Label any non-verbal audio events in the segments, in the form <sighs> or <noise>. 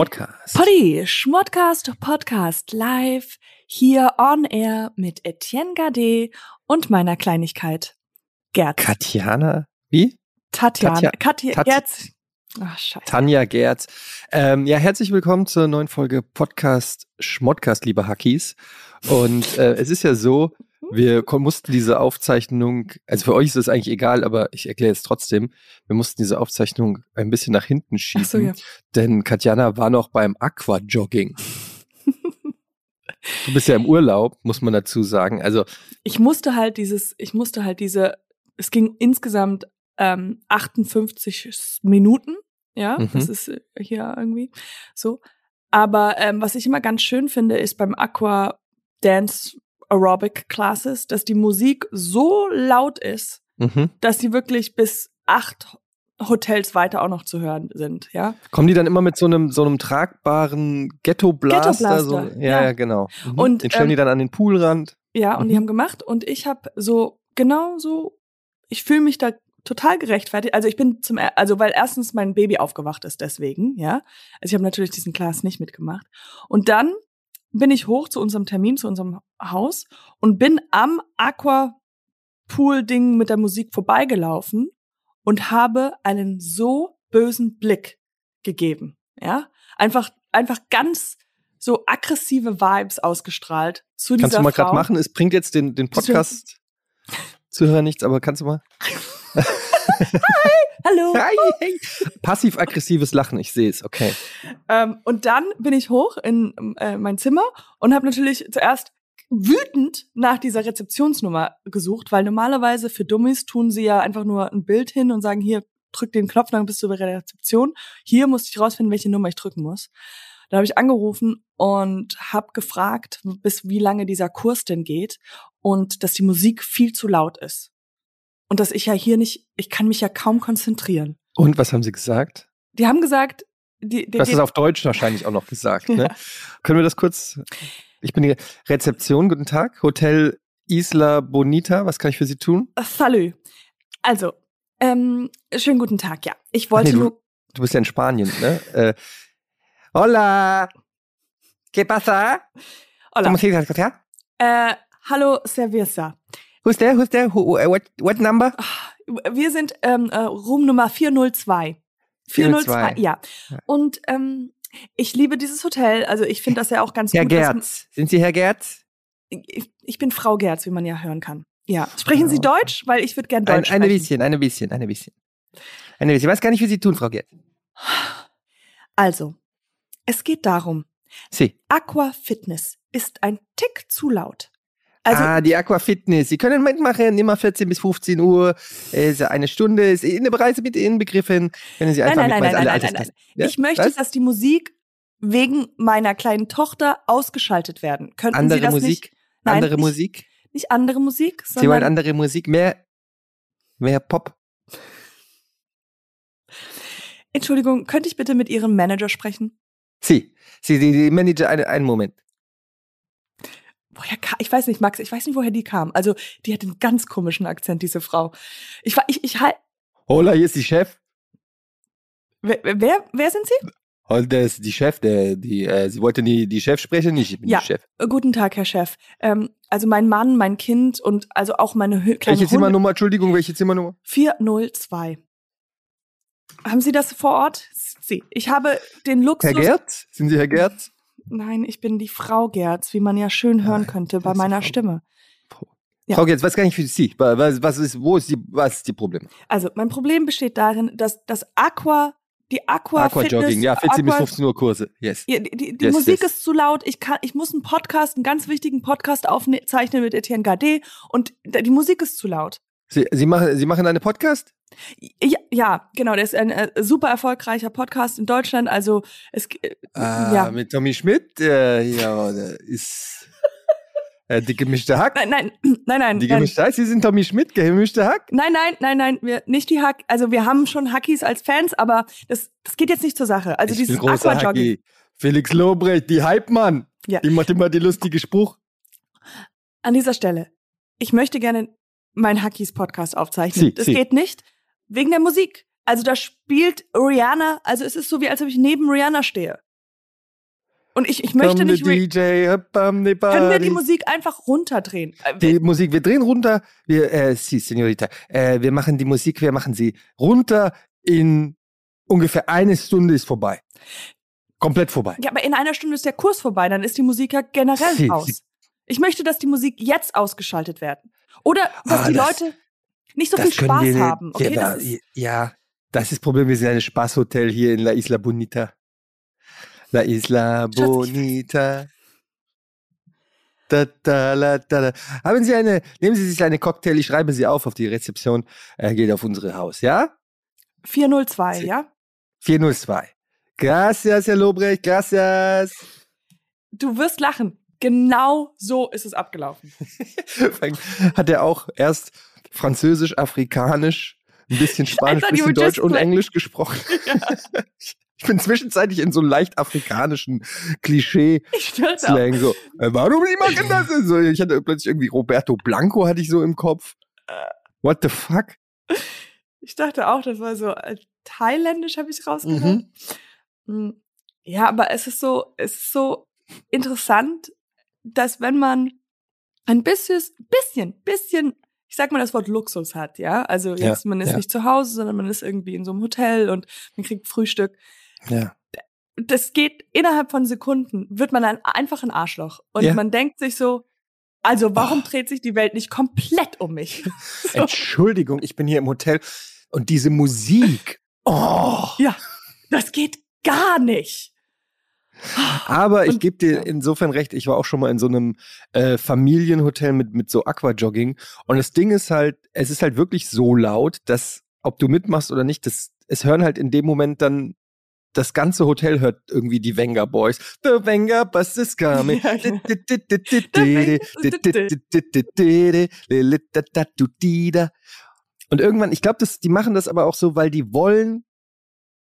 Schmodcast. Poddy, Schmodcast Podcast live hier on air mit Etienne Gade und meiner Kleinigkeit Gerd. Katjana, wie? Tatjana. Katja- Tat- Gerz. Ach, scheiße. Tanja Gerz. Ähm, ja, herzlich willkommen zur neuen Folge Podcast Schmodcast, liebe Hackies. Und äh, es ist ja so, wir mussten diese Aufzeichnung, also für euch ist es eigentlich egal, aber ich erkläre es trotzdem, wir mussten diese Aufzeichnung ein bisschen nach hinten schieben, so, ja. denn Katjana war noch beim Aquajogging. du bist ja im Urlaub, muss man dazu sagen. Also Ich musste halt dieses, ich musste halt diese, es ging insgesamt ähm, 58 Minuten, ja, Mhm. das ist hier irgendwie so. Aber ähm, was ich immer ganz schön finde, ist beim Aqua Dance Aerobic Classes, dass die Musik so laut ist, mhm. dass die wirklich bis acht Hotels weiter auch noch zu hören sind, ja. kommen die dann immer mit so einem so einem tragbaren Ghetto-Blaster? So, Ghetto-Blaster, ja, ja. ja, genau. Mhm. Und, den stellen die ähm, dann an den Poolrand. Ja, und Mhm. die haben gemacht und ich habe so genau so, ich fühle mich da total gerechtfertigt. Also ich bin zum, also weil erstens mein Baby aufgewacht ist deswegen, ja. Also ich habe natürlich diesen Class nicht mitgemacht. Und dann bin ich hoch zu unserem Termin, zu unserem Haus und bin am Aquapool-Ding mit der Musik vorbeigelaufen und habe einen so bösen Blick gegeben, ja. Einfach, einfach ganz so aggressive Vibes ausgestrahlt zu Kannst dieser du mal gerade machen? Es bringt jetzt den, den Podcast Zuhörer nichts, aber kannst du mal? Hallo. <laughs> Hi, hey. Passiv-aggressives Lachen, ich sehe es, okay. Ähm, und dann bin ich hoch in äh, mein Zimmer und habe natürlich zuerst wütend nach dieser Rezeptionsnummer gesucht, weil normalerweise für Dummies tun sie ja einfach nur ein Bild hin und sagen, hier, drück den Knopf, dann bist du bei der Rezeption. Hier musste ich rausfinden, welche Nummer ich drücken muss. Da habe ich angerufen und habe gefragt, bis wie lange dieser Kurs denn geht und dass die Musik viel zu laut ist. Und dass ich ja hier nicht, ich kann mich ja kaum konzentrieren. Und was haben sie gesagt? Die haben gesagt, die, die, Du hast die, es auf Deutsch wahrscheinlich auch noch gesagt, ne? <laughs> Ja. Können wir das kurz? Ich bin die Rezeption, guten Tag. Hotel Isla Bonita, was kann ich für Sie tun? Salü. Also, ähm, schönen guten Tag, ja. Ich wollte nee, du- nur. Du bist ja in Spanien, ne? Äh, hola! ¿Qué pasa? Hola. ¿Cómo se dice? Äh, hallo, Serviersa. Who's there? Who's there? Who, what, what number? Wir sind ähm, äh, Room Nummer 402. 402. ja. Ja. Und ähm, ich liebe dieses Hotel. Also ich finde das ja auch ganz Herr gut. dass- Gerz. Sind Sie Herr Gerz? Ich, ich bin Frau Gerz, wie man ja hören kann. Ja. Sprechen Sie Ah. Deutsch? Weil ich würde gern Ein, Deutsch eine sprechen. bisschen, eine bisschen, eine bisschen. Eine bisschen. Was kann ich für Sie tun, Frau Gerz? Also, es geht darum, Sie. Aqua Fitness ist ein Tick zu laut. Also, ah, die Aqua Fitness. Sie können mitmachen, immer 14 bis 15 Uhr. Ist eine Stunde, ist in der Preise mit inbegriffen. Können Sie Nein, einfach nein, nein, nein, alle nein, nein, Altersklassen. Ja? Ich möchte, Was? dass die Musik wegen meiner kleinen Tochter ausgeschaltet werden. Könnten Sie andere das Musik, nicht? Nein, andere nicht, Musik. Nicht andere Musik, Sie wollen sondern andere Musik, mehr, mehr Pop. Entschuldigung, könnte ich bitte mit Ihrem Manager sprechen? Sie, Sie, die, die Manager, einen, einen Moment. Woher kam, ich weiß nicht, Max, ich weiß nicht, woher die kam. Also, die hat einen ganz komischen Akzent, diese Frau. Ich war, ich, ich halt, Hola, hier ist die Chef. wer, wer, wer sind Sie? Hola, der ist die Chef, der, die, äh, Sie wollten die, die Chef sprechen? Ich bin Ja. die Chef. Äh, Guten Tag, Herr Chef. Ähm, also mein Mann, mein Kind und also auch meine Hü- kleine Welche. Zimmernummer? Entschuldigung, welche Zimmernummer? 402. Haben Sie das vor Ort? Sie. Ich habe den Luxus. Herr Gerd? Sind Sie Herr Gerd? Nein, ich bin die Frau Gerz, wie man ja schön hören könnte bei meiner. Stimme. Ja. Frau Gerd, was kann ich für Sie? Was, was ist, wo ist die, was ist die Problem? Also, mein Problem besteht darin, dass das Aqua, die Aqua, Aquajogging, Fitness, ja, 14 bis Aqua- 15 Uhr Kurse. Yes. Ja, die, die, die Yes, Musik yes. ist zu laut. Ich kann, ich muss einen Podcast, einen ganz wichtigen Podcast aufzeichnen mit Etienne Gade und die Musik ist zu laut. Sie, Sie, machen, Sie machen einen Podcast? Ja, ja genau. Der ist ein äh, super erfolgreicher Podcast in Deutschland. Also es, äh, Ah, ja. mit Tommy Schmidt? Äh, ja, der ist äh, die gemischte Hack. Nein, nein, <clears throat> nein, nein. die nein. gemischte Hack, Sie sind Tommy Schmidt, gemischte Hack? Nein, nein, nein, nein, wir nicht die Hack. Also wir haben schon Hackies als Fans, aber das, das geht jetzt nicht zur Sache. Also ich dieses Aquajogging. Felix Lobrecht, die Hype-Mann. Ja. Die macht immer die lustige Spruch. An dieser Stelle, ich möchte gerne meinen Hackies Podcast aufzeichnen. Sie, das Sie. geht nicht wegen der Musik. Also da spielt Rihanna, also es ist so wie als ob ich neben Rihanna stehe. Und ich, ich möchte nicht. DJ, the Können wir die. Musik einfach runterdrehen? Äh, Die Musik, wir drehen runter. Wir, äh, si, Senorita. Äh, wir machen die Musik, wir machen sie runter in ungefähr eine Stunde ist vorbei. Komplett vorbei. Ja, aber in einer Stunde ist der Kurs vorbei, dann ist die Musik ja generell Sie- aus. sie- Ich möchte, dass die Musik jetzt ausgeschaltet werden. Oder dass Ah, die das- Leute nicht so viel Spaß wir haben. Okay, ja, das ist, ja, das ist das Problem. Wir sind ein Spaßhotel hier in La Isla Bonita. La Isla Schatz, Bonita. Da, da, da. Haben Sie eine, nehmen Sie sich eine Cocktail, ich schreibe sie auf auf die Rezeption, äh, geht auf unsere Haus, ja? 402, Sie- ja? 402. Gracias, Herr Lobrecht, gracias. Du wirst lachen. Genau so ist es abgelaufen. Hat er auch erst Französisch, Afrikanisch, ein bisschen Spanisch, ein bisschen Deutsch und Englisch gesprochen. Ich bin zwischenzeitlich in so einem leicht afrikanischen Klischee-Slang so. Äh, warum die machen das? So, ich hatte plötzlich irgendwie Roberto Blanco hatte ich so im Kopf. What the fuck? Ich dachte auch, das war so äh, thailändisch, habe ich rausgehört. Mm, Ja, aber es ist so, es ist so interessant, dass wenn man ein bisschen, bisschen, bisschen, ich sag mal das Wort Luxus hat, ja. Also Ja, jetzt, man ist ja. nicht zu Hause, sondern man ist irgendwie in so einem Hotel und man kriegt Frühstück. Ja. Das geht innerhalb von Sekunden, wird man ein, einfach ein Arschloch. Und Ja. man denkt sich so, also warum Oh. dreht sich die Welt nicht komplett um mich? <laughs> <laughs> so. Entschuldigung, ich bin hier im Hotel und diese Musik. Oh. Ja, das geht gar nicht. Aber ich gebe dir insofern recht, ich war auch schon mal in so einem äh, Familienhotel mit, mit so Aquajogging. Und das Ding ist halt, es ist halt wirklich so laut, dass, ob du mitmachst oder nicht, das, es hören halt in dem Moment dann, das ganze Hotel hört irgendwie die Wenger Boys. The Wenger Bus is coming. Und irgendwann, ich glaube, die machen das aber auch so, weil die wollen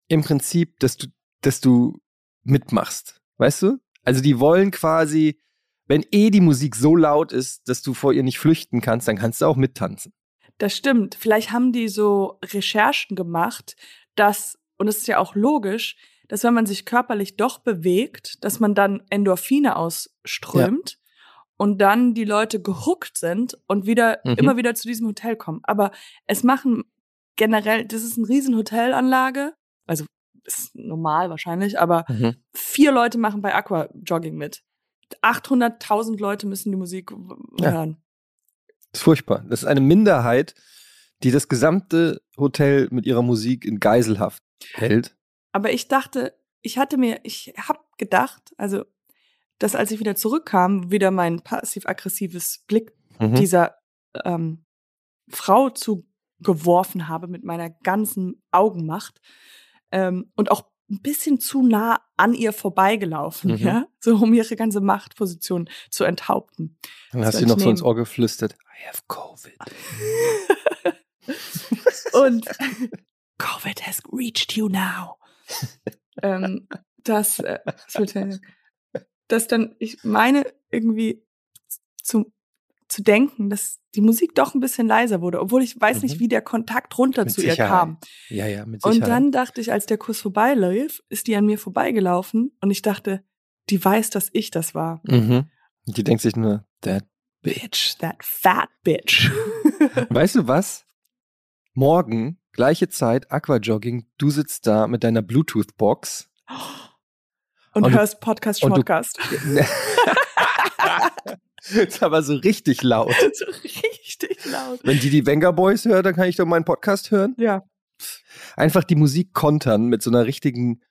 im Prinzip, dass du, dass du mitmachst. Weißt du? Also die wollen quasi, wenn eh die Musik so laut ist, dass du vor ihr nicht flüchten kannst, dann kannst du auch mittanzen. Das stimmt. Vielleicht haben die so Recherchen gemacht, dass, und es ist ja auch logisch, dass wenn man sich körperlich doch bewegt, dass man dann Endorphine ausströmt und dann die Leute gehuckt sind und wieder, Mhm. immer wieder zu diesem Hotel kommen. Aber es machen generell, das ist eine riesen Hotelanlage, also ist normal wahrscheinlich, aber vier Leute machen bei Aqua Jogging mit. 800.000 Leute müssen die Musik w- Ja. hören. Das ist furchtbar. Das ist eine Minderheit, die das gesamte Hotel mit ihrer Musik in Geiselhaft hält. Aber ich dachte, ich hatte mir, ich hab gedacht, also, dass als ich wieder zurückkam, wieder mein passiv-aggressives Blick Mhm. dieser ähm, Frau zugeworfen habe mit meiner ganzen Augenmacht ähm, und auch ein bisschen zu nah an ihr vorbeigelaufen, Mhm. ja, so um ihre ganze Machtposition zu enthaupten. Dann Das hast du noch so ins. Ohr geflüstert. I have Covid. <laughs> <laughs> Und <laughs> Covid has reached you now. ähm, dass, äh, dass dann, ich meine irgendwie zu, zu denken, dass die Musik doch ein bisschen leiser wurde, obwohl ich weiß nicht, Mhm. wie der Kontakt runter Mit zu ihr Sicherheit. kam. Ja, ja, mit Sicherheit. Und dann dachte ich, als der Kurs vorbeilief, ist die an mir vorbeigelaufen und ich dachte, die weiß, dass ich das war. Mhm. Und Die denkt sich nur, that bitch. That fat bitch. <laughs> Weißt du was? Morgen, gleiche Zeit, Aquajogging, du sitzt da mit deiner Bluetooth-Box. Und, Und hörst Podcast, und du- Podcast. <laughs> <laughs> ist aber so richtig laut. <laughs> so richtig laut. Wenn die die Wenger Boys hört, dann kann ich doch meinen Podcast hören. Ja. Einfach die Musik kontern mit so einer richtigen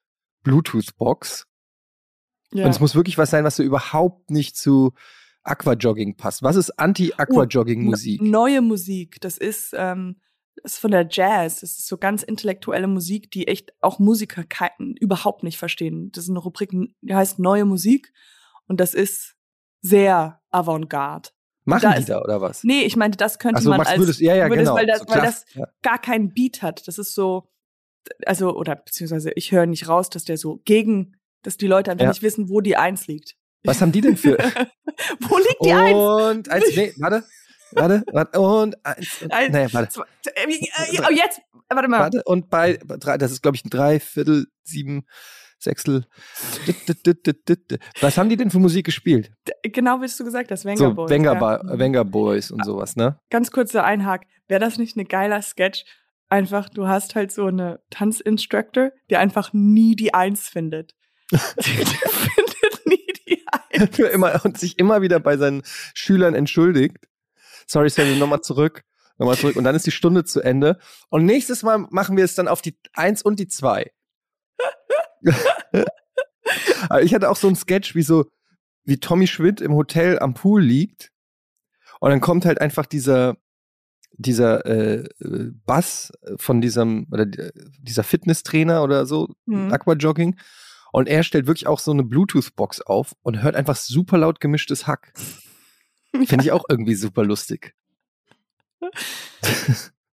Bluetooth-Box. ja. Und es muss wirklich was sein, was so überhaupt nicht zu Aquajogging passt. Was ist Anti-Aquajogging-Musik? N- Neue Musik. Das ist, ähm, das ist von der Jazz. Das ist so ganz intellektuelle Musik, die echt auch Musiker überhaupt nicht verstehen. Das ist eine Rubrik, die heißt Neue Musik. Und das ist sehr avantgarde. Machen da die ist- da oder was? Nee, ich meinte, das könnte so, man als, würdest, ja, ja, würdest, genau. weil das, so weil das ja. gar keinen Beat hat. Das ist so, also, oder beziehungsweise ich höre nicht raus, dass der so gegen, dass die Leute einfach Ja. nicht wissen, wo die Eins liegt. Was haben die denn für? <laughs> wo liegt die Eins? und eins, nee, warte, warte, warte, und eins, und, Eins, nee, warte, Zwei, äh, äh, oh, jetzt, warte mal. warte, und bei, bei drei, das ist glaube ich ein Dreiviertel, sieben, Sechsel. Was haben die denn für Musik gespielt? Genau, wie du gesagt hast, Wenger so, Boys. Wenger, ja. Wenger Boys und sowas, ne? Ganz kurzer Einhak. Wäre das nicht ein geiler Sketch? Einfach, du hast halt so eine Tanzinstructor, die einfach nie die Eins findet. <laughs> die findet nie die Eins. Immer, und sich immer wieder bei seinen Schülern entschuldigt. Sorry, sorry, nochmal zurück. Nochmal zurück. Und dann ist die Stunde zu Ende. Und nächstes Mal machen wir es dann auf die Eins und die Zwei. <laughs> Aber ich hatte auch so einen Sketch, wie so, wie Tommy Schmidt im Hotel am Pool liegt. Und dann kommt halt einfach dieser, dieser äh, äh, Bass von diesem, oder die- dieser Fitnesstrainer oder so, Hm. Aquajogging. Und er stellt wirklich auch so eine Bluetooth-Box auf und hört einfach super laut gemischtes Hack. <laughs> Finde ich auch irgendwie super lustig.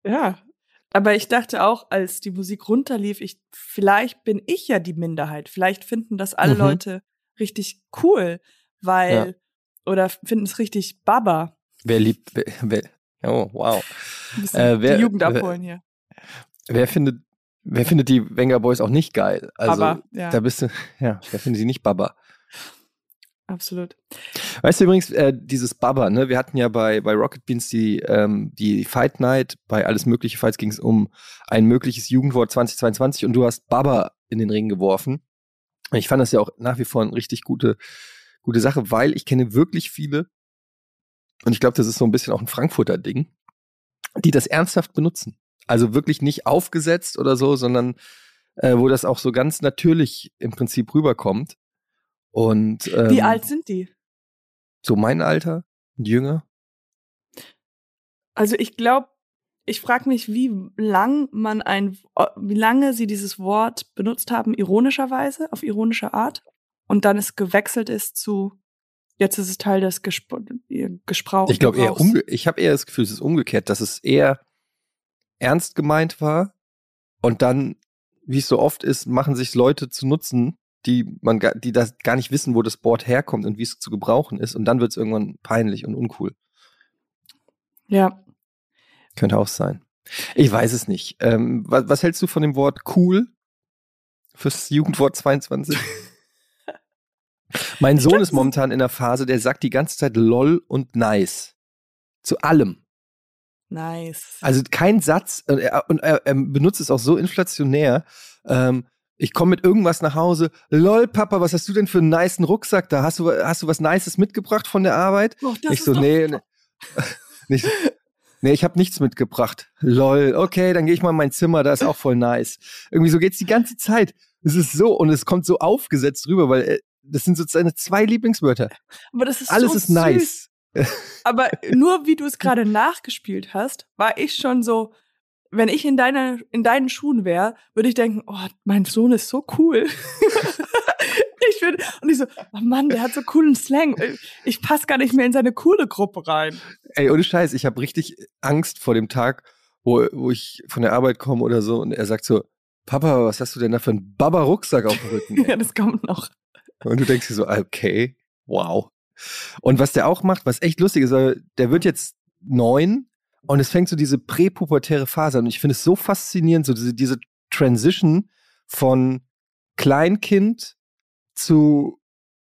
Ja. Aber ich dachte auch, als die Musik runterlief, ich, vielleicht bin ich ja die Minderheit. Vielleicht finden das alle Mhm. Leute richtig cool, weil, oder finden es richtig Baba. Wer liebt, wer, wer, oh, wow. Äh, wer- die Jugend abholen hier. Wer findet, wer findet die Wenger Boys auch nicht geil? Also, Aber, ja, da bist du, <laughs> ja, wer findet sie nicht Baba? Absolut. Weißt du übrigens, äh, dieses Baba, ne? Wir hatten ja bei, bei Rocket Beans die, ähm, die Fight Night, bei Alles Mögliche Fights ging es um ein mögliches Jugendwort 2022 und du hast Baba in den Ring geworfen. Ich fand das ja auch nach wie vor eine richtig gute, gute Sache, weil ich kenne wirklich viele, und ich glaube, das ist so ein bisschen auch ein Frankfurter Ding, die das ernsthaft benutzen. Also wirklich nicht aufgesetzt oder so, sondern äh, wo das auch so ganz natürlich im Prinzip rüberkommt. Und ähm, Wie alt sind die? so mein Alter und jünger. Also ich glaube, ich frage mich, wie lang man ein, wie lange sie dieses Wort benutzt haben, ironischerweise, auf ironische Art, und dann es gewechselt ist zu, jetzt ist es Teil des Gespr Gesprauchs. Ich glaube eher umge ich habe eher das Gefühl, es ist umgekehrt, dass es eher ernst gemeint war und dann, wie es so oft ist, machen sich Leute zu nutzen, die man die das gar nicht wissen, wo das Board herkommt und wie es zu gebrauchen ist und dann wird es irgendwann peinlich und uncool. Ja, Könnte auch sein. Ich weiß es nicht. Ähm, was, was hältst du von dem Wort cool fürs Jugendwort 22? mein Sohn ist momentan in der Phase, der sagt die ganze Zeit lol und nice. Zu allem. nice. Also kein Satz, und er, und er, er benutzt es auch so inflationär. Ähm, ich komme mit irgendwas nach Hause. Lol, Papa, was hast du denn für einen nicen Rucksack da? Hast du, hast du was Nices mitgebracht von der Arbeit? Oh, ich so, nee, nee, <laughs> nicht, nee, ich habe nichts mitgebracht. Lol, okay, dann gehe ich mal in mein Zimmer, da ist auch voll nice. Irgendwie so geht's die ganze Zeit. Es ist so und es kommt so aufgesetzt rüber, weil äh, das sind so seine zwei Lieblingswörter. Aber das ist Alles so ist nice. Süß. Aber <laughs> nur wie du es gerade nachgespielt hast, war ich schon so, wenn ich in deiner, in deinen Schuhen wäre, würde ich denken, oh, mein Sohn ist so cool. <laughs> ich bin, und ich so, oh Mann, der hat so coolen Slang. Ich passe gar nicht mehr in seine coole Gruppe rein. Ey, ohne Scheiß, ich habe richtig Angst vor dem Tag, wo, wo ich von der Arbeit komme oder so und er sagt so, Papa, was hast du denn da für einen Baba-Rucksack auf dem Rücken? <laughs> Ja, das kommt noch. Und du denkst dir so, okay, wow. Und was der auch macht, was echt lustig ist, der wird jetzt neun und es fängt so diese präpubertäre Phase an. Und ich finde es so faszinierend, so diese, diese Transition von Kleinkind zu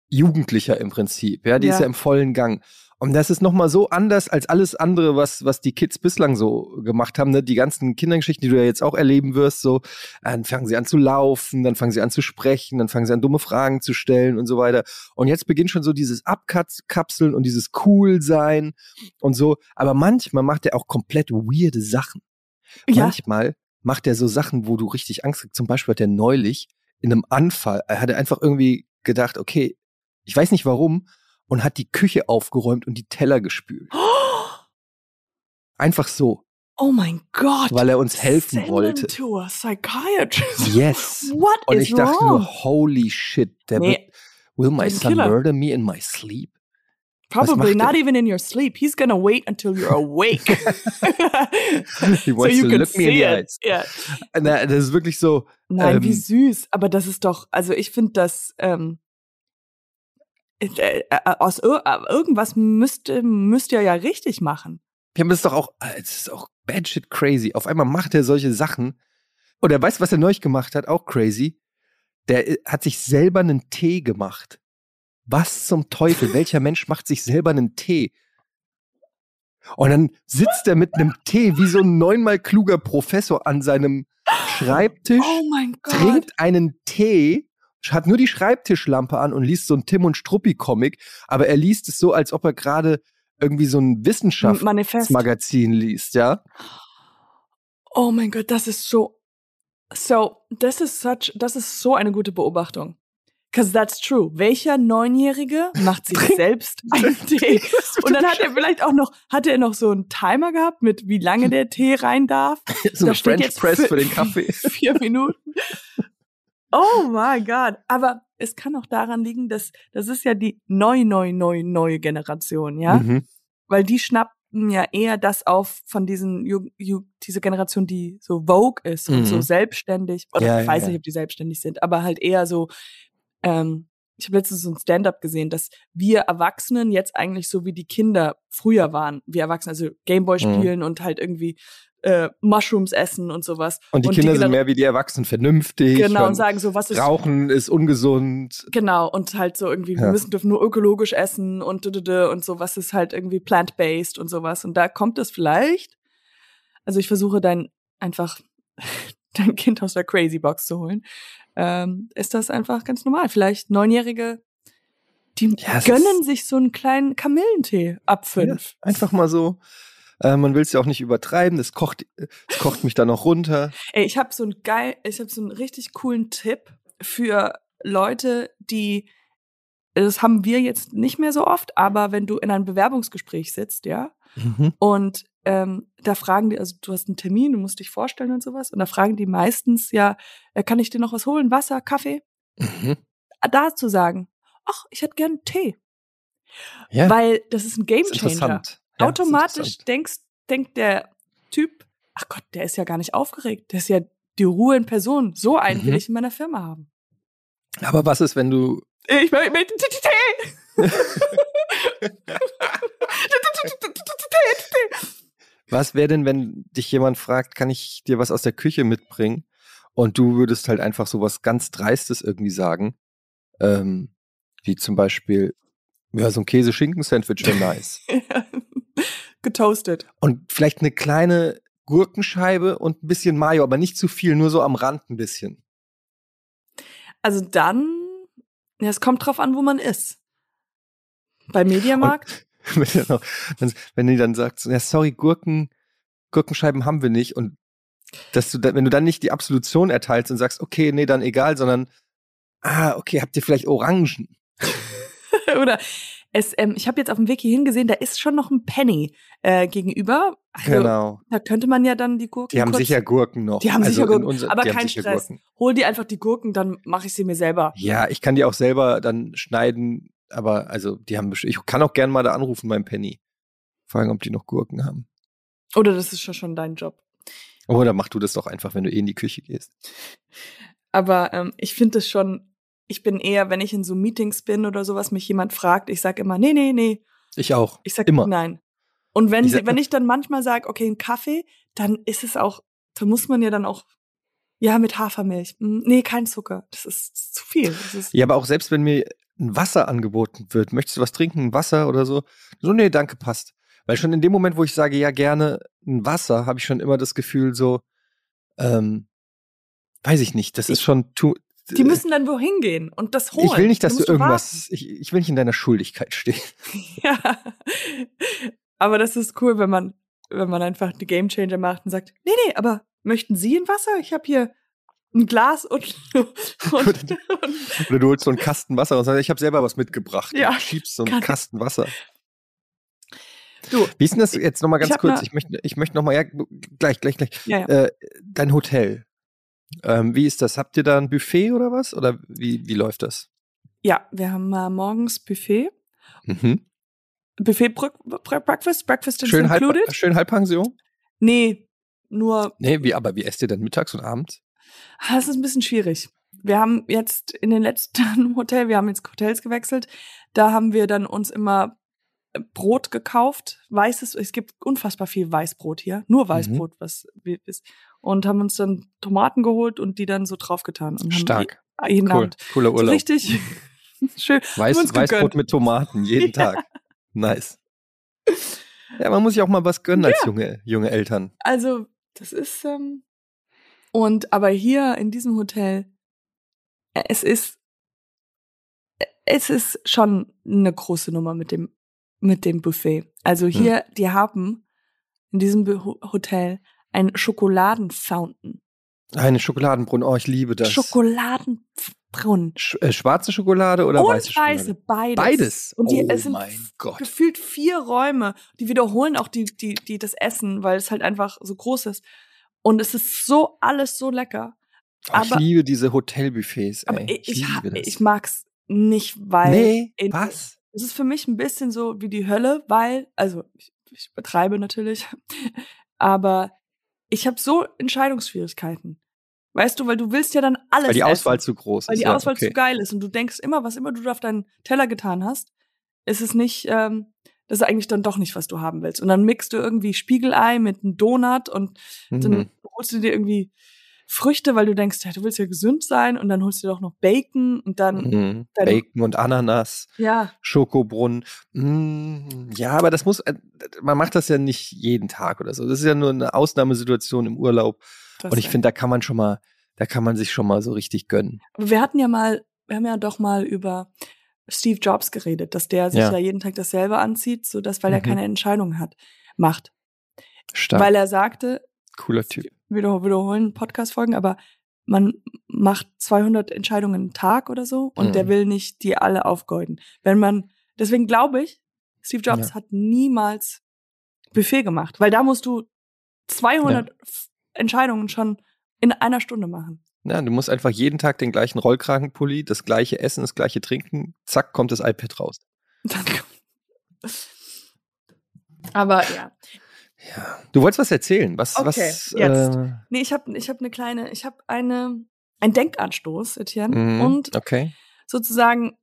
Jugendlicher im Prinzip. Ja, die ist Ja. ja im vollen Gang. Und das ist nochmal so anders als alles andere, was, was die Kids bislang so gemacht haben. Ne? Die ganzen Kindergeschichten, die du ja jetzt auch erleben wirst, so, dann fangen sie an zu laufen, dann fangen sie an zu sprechen, dann fangen sie an, dumme Fragen zu stellen und so weiter. Und jetzt beginnt schon so dieses Abkapseln und dieses Cool-Sein und so. Aber manchmal macht er auch komplett weirde Sachen. Ja, Manchmal macht er so Sachen, wo du richtig Angst kriegst. Zum Beispiel hat er neulich in einem Anfall, er hatte einfach irgendwie gedacht, okay, ich weiß nicht warum, und hat die Küche aufgeräumt und die Teller gespült. Einfach so, oh mein Gott. weil er uns helfen Send wollte. him to a psychiatrist. Yes. What Und is ich dachte wrong? nur, holy shit, der Nee, wird, will my son Killer. murder me in my sleep? Probably not even in your sleep. He's gonna wait until you're awake. <laughs> <laughs> He wants to look me in the eyes. Ja. Na, das ist wirklich so, Nein, wie Ähm, süß. Aber das ist doch, also ich finde das, ähm, äh, äh, aus ir äh, irgendwas müsst, müsst ihr ja richtig machen. Wir haben das doch auch, äh, es ist auch bad shit crazy. Auf einmal macht er solche Sachen. Oder weißt du, was er neulich gemacht hat? Auch crazy. der äh, hat sich selber einen Tee gemacht. Was zum Teufel? <laughs> Welcher Mensch macht sich selber einen Tee? Und dann sitzt er mit einem Tee wie so ein neunmal kluger Professor an seinem <gasps> Schreibtisch, Oh mein Gott. trinkt einen Tee, hat nur die Schreibtischlampe an und liest so ein Tim und Struppi Comic, aber er liest es so, als ob er gerade irgendwie so ein. Wissenschaftsmagazin liest, ja? Oh mein Gott, das ist so. So, das ist such, das ist so eine gute Beobachtung. Cause that's true. Welcher Neunjährige macht sich selbst <laughs> einen Tee? Und dann hat er vielleicht auch noch, hatte er noch so einen Timer gehabt mit wie lange der Tee rein darf. <laughs> so Da steht French jetzt Press für- für den <laughs> Kaffee. Vier Minuten. Oh mein Gott. Aber es kann auch daran liegen, dass das ist ja die neu, neu, neu, neue Generation, ja? Mhm. weil die schnappen ja eher das auf von diesen diese Generation, die so Vogue ist und Mhm. so selbstständig. Oder Ja, ich weiß ja. nicht, ob die selbstständig sind, aber halt eher so. Ähm, ich habe letztens so ein Stand-up gesehen, dass wir Erwachsenen jetzt eigentlich so wie die Kinder früher waren. Wir Erwachsene, also Gameboy Mhm. spielen und halt irgendwie äh, Mushrooms essen und sowas. Und die Kinder sind mehr wie die Erwachsenen, vernünftig. genau und und sagen so, was ist Rauchen ist ungesund. Genau, und halt so irgendwie, wir Ja. müssen dürfen nur ökologisch essen und und so, was ist halt irgendwie plant-based und sowas. Und da kommt es vielleicht. Also ich versuche dann einfach <laughs> dein Kind aus der Crazy Box zu holen. Ähm, ist das einfach ganz normal. Vielleicht Neunjährige, die Ja, gönnen sich so einen kleinen Kamillentee ab fünf. Einfach mal so. Äh, man will es ja auch nicht übertreiben. Das kocht, das kocht mich dann noch runter. Ey, ich habe so einen geil, ich habe so einen richtig coolen Tipp für Leute, die das haben wir jetzt nicht mehr so oft, aber wenn du in einem Bewerbungsgespräch sitzt, ja, Mhm. und ähm, da fragen die, also du hast einen Termin, du musst dich vorstellen und sowas, und da fragen die meistens, ja, äh, kann ich dir noch was holen? Wasser, Kaffee? Mhm. Da zu sagen, ach, ich hätte gern Tee. Ja, Weil das ist ein das ist Gamechanger. Ja, Automatisch denkst, denkt der Typ, ach Gott, der ist ja gar nicht aufgeregt. Der ist ja die Ruhe in Person. So einen will Mhm. ich in meiner Firma haben. Aber was ist, wenn du Ich möchte Tee. Was wäre denn, wenn dich jemand fragt, kann ich dir was aus der Küche mitbringen? Und du würdest halt einfach so was ganz Dreistes irgendwie sagen. Ähm, wie zum Beispiel, ja, so ein Käse-Schinken-Sandwich wäre nice. <laughs> Getoastet. Und vielleicht eine kleine Gurkenscheibe und ein bisschen Mayo, aber nicht zu viel, nur so am Rand ein bisschen. Also dann, ja, es kommt drauf an, wo man ist. Bei Mediamarkt? <laughs> wenn, dann, die dann sagt, ja, sorry, Gurken, Gurkenscheiben haben wir nicht. Und dass du, da, wenn du dann nicht die Absolution erteilst und sagst, okay, nee, dann egal, sondern, ah, okay, habt ihr vielleicht Orangen? <laughs> Oder es, ähm, ich habe jetzt auf dem Weg hierhin gesehen, da ist schon noch ein Penny äh, gegenüber. Also, genau. Da könnte man ja dann die Gurken. Die haben kurz, sicher Gurken noch. Die haben Also sicher Gurken, unser- aber kein Stress. Gurken. Hol dir einfach die Gurken, dann mache ich sie mir selber. Ja, ich kann die auch selber dann schneiden, aber also die haben ich kann auch gerne mal da anrufen beim Penny. Fragen, ob die noch Gurken haben. Oder das ist schon, schon dein Job. Oder mach du das doch einfach, wenn du eh in die Küche gehst. Aber ähm, ich finde es schon, ich bin eher, wenn ich in so Meetings bin oder sowas, mich jemand fragt, ich sag immer, nee, nee, nee. Ich auch. Ich sag Immer. nein. Und wenn, Ich sag- wenn ich dann manchmal sage, okay, ein Kaffee, dann ist es auch, da muss man ja dann auch, ja, mit Hafermilch. Hm, Nee, kein Zucker. Das ist, das ist zu viel. Ist, Ja, aber auch selbst wenn mir ein Wasser angeboten wird, möchtest du was trinken, ein Wasser oder so? So, nee, danke, passt. Weil schon in dem Moment, wo ich sage, ja, gerne ein Wasser, habe ich schon immer das Gefühl so, ähm, weiß ich nicht, das ist schon tu, die müssen dann wohin gehen und das holen. ich will nicht, dass du musst irgendwas, ich, ich will nicht in deiner Schuldigkeit stehen. <laughs> Ja. Aber das ist cool, wenn man, wenn man einfach die Game Changer macht und sagt, nee, nee, aber möchten Sie ein Wasser? Ich habe hier ein Glas und, <laughs> und, und Oder du holst so einen Kasten Wasser und sagst, ich habe selber was mitgebracht. Ja, Und schiebst so einen Kasten Wasser. du, Wie ist denn das jetzt nochmal Ich ganz hab kurz? ne- Ich möchte, ich möchte nochmal, ja, gleich, gleich, gleich. ja, ja. Äh, dein Hotel. Ähm, wie ist das? Habt ihr da ein Buffet oder was? Oder wie, wie läuft das? ja, wir haben äh, morgens Buffet. Mhm. Buffet Brück, Brück, Breakfast, Breakfast is Schön, halb, included. schön Halbpension? Nee, nur, Nee, wie, aber wie esst ihr denn mittags und abends? ah, das ist ein bisschen schwierig. Wir haben jetzt in den letzten <laughs> Hotel, wir haben jetzt Hotels gewechselt, da haben wir dann uns immer äh, Brot gekauft, weißes, es gibt unfassbar viel Weißbrot hier, nur Weißbrot, was wir ist, und haben uns dann Tomaten geholt und die dann so draufgetan und haben Stark. jeden Cool. Abend. Cooler So Urlaub. richtig <laughs> schön. Weiß, Weißbrot mit Tomaten, jeden <laughs> Ja. Tag. Nice. Ja, man muss sich auch mal was gönnen als junge, junge Eltern. Also, das ist, ähm, und aber hier in diesem Hotel, äh, es ist, äh, es ist schon eine große Nummer mit dem, mit dem Buffet. Also Hm. hier, die haben in diesem Hotel ein Schokoladenfountain. Eine Schokoladenbrunnen, oh, ich liebe das. Schokoladenbrunnen. Sch äh, schwarze Schokolade oder Und weiße Schokolade? weiße, beides. Beides. Und die, oh es sind gefühlt vier Räume. Die wiederholen auch die, die, die das Essen, weil es halt einfach so groß ist. Und es ist so alles so lecker. Oh, ich aber- liebe diese Hotelbuffets. Aber Ey. ich, ich, liebe das. ich mag's nicht, weil nee, in- was? es ist für mich ein bisschen so wie die Hölle, weil, also ich, ich betreibe natürlich, <laughs> aber ich habe so Entscheidungsschwierigkeiten. Weißt du, weil du willst ja dann alles Weil die Auswahl essen, zu groß weil ist. die ja, Auswahl okay. zu geil ist und du denkst immer, was immer du auf deinen Teller getan hast, ist es nicht, ähm, das ist eigentlich dann doch nicht, was du haben willst. Und dann mixt du irgendwie Spiegelei mit einem Donut und dann Mhm. holst du dir irgendwie Früchte, weil du denkst, ja, du willst ja gesund sein und dann holst du dir doch noch Bacon und dann, Mhm. Bacon und Ananas, ja, Schokobrunnen. Mm, ja, aber das muss, äh, man macht das ja nicht jeden Tag oder so. Das ist ja nur eine Ausnahmesituation im Urlaub. das Und ich finde, da kann man schon mal, da kann man sich schon mal so richtig gönnen. Aber wir hatten ja mal, wir haben ja doch mal über Steve Jobs geredet, dass der sich Ja. ja, jeden Tag dasselbe anzieht, so dass, weil er Mhm. keine Entscheidung hat, macht. Stark. Weil er sagte, Cooler Typ. wieder, wiederholen Podcast-Folgen, aber man macht 200 Entscheidungen am Tag oder so und Mhm. der will nicht die alle aufgeuden. Wenn man, deswegen glaube ich, Steve Jobs Ja. hat niemals Buffet gemacht, weil da musst du 200 F- Entscheidungen schon in einer Stunde machen. Ja, du musst einfach jeden Tag den gleichen Rollkragenpulli, das gleiche Essen, das gleiche Trinken, zack, kommt das iPad raus. <laughs> Aber ja. Ja. Du wolltest was erzählen. Was, Okay, was, jetzt. Äh, Nee, ich habe ich hab eine kleine, ich habe eine, ein Denkanstoß, Etienne. mhm, Und okay. sozusagen,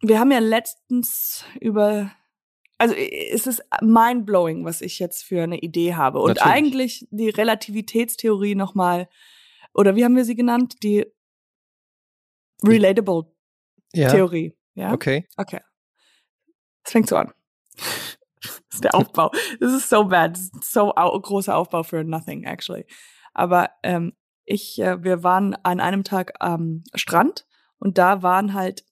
wir haben ja letztens über, also es ist mindblowing, was ich jetzt für eine Idee habe. Und Natürlich. eigentlich die Relativitätstheorie nochmal, oder wie haben wir sie genannt? Die Relatable Ja. Theorie. Ja. Okay. Okay. Es fängt so an. <laughs> der Aufbau. Das ist so bad. So au großer Aufbau für nothing, actually. Aber ähm, ich, äh, wir waren an einem Tag am Strand und da waren halt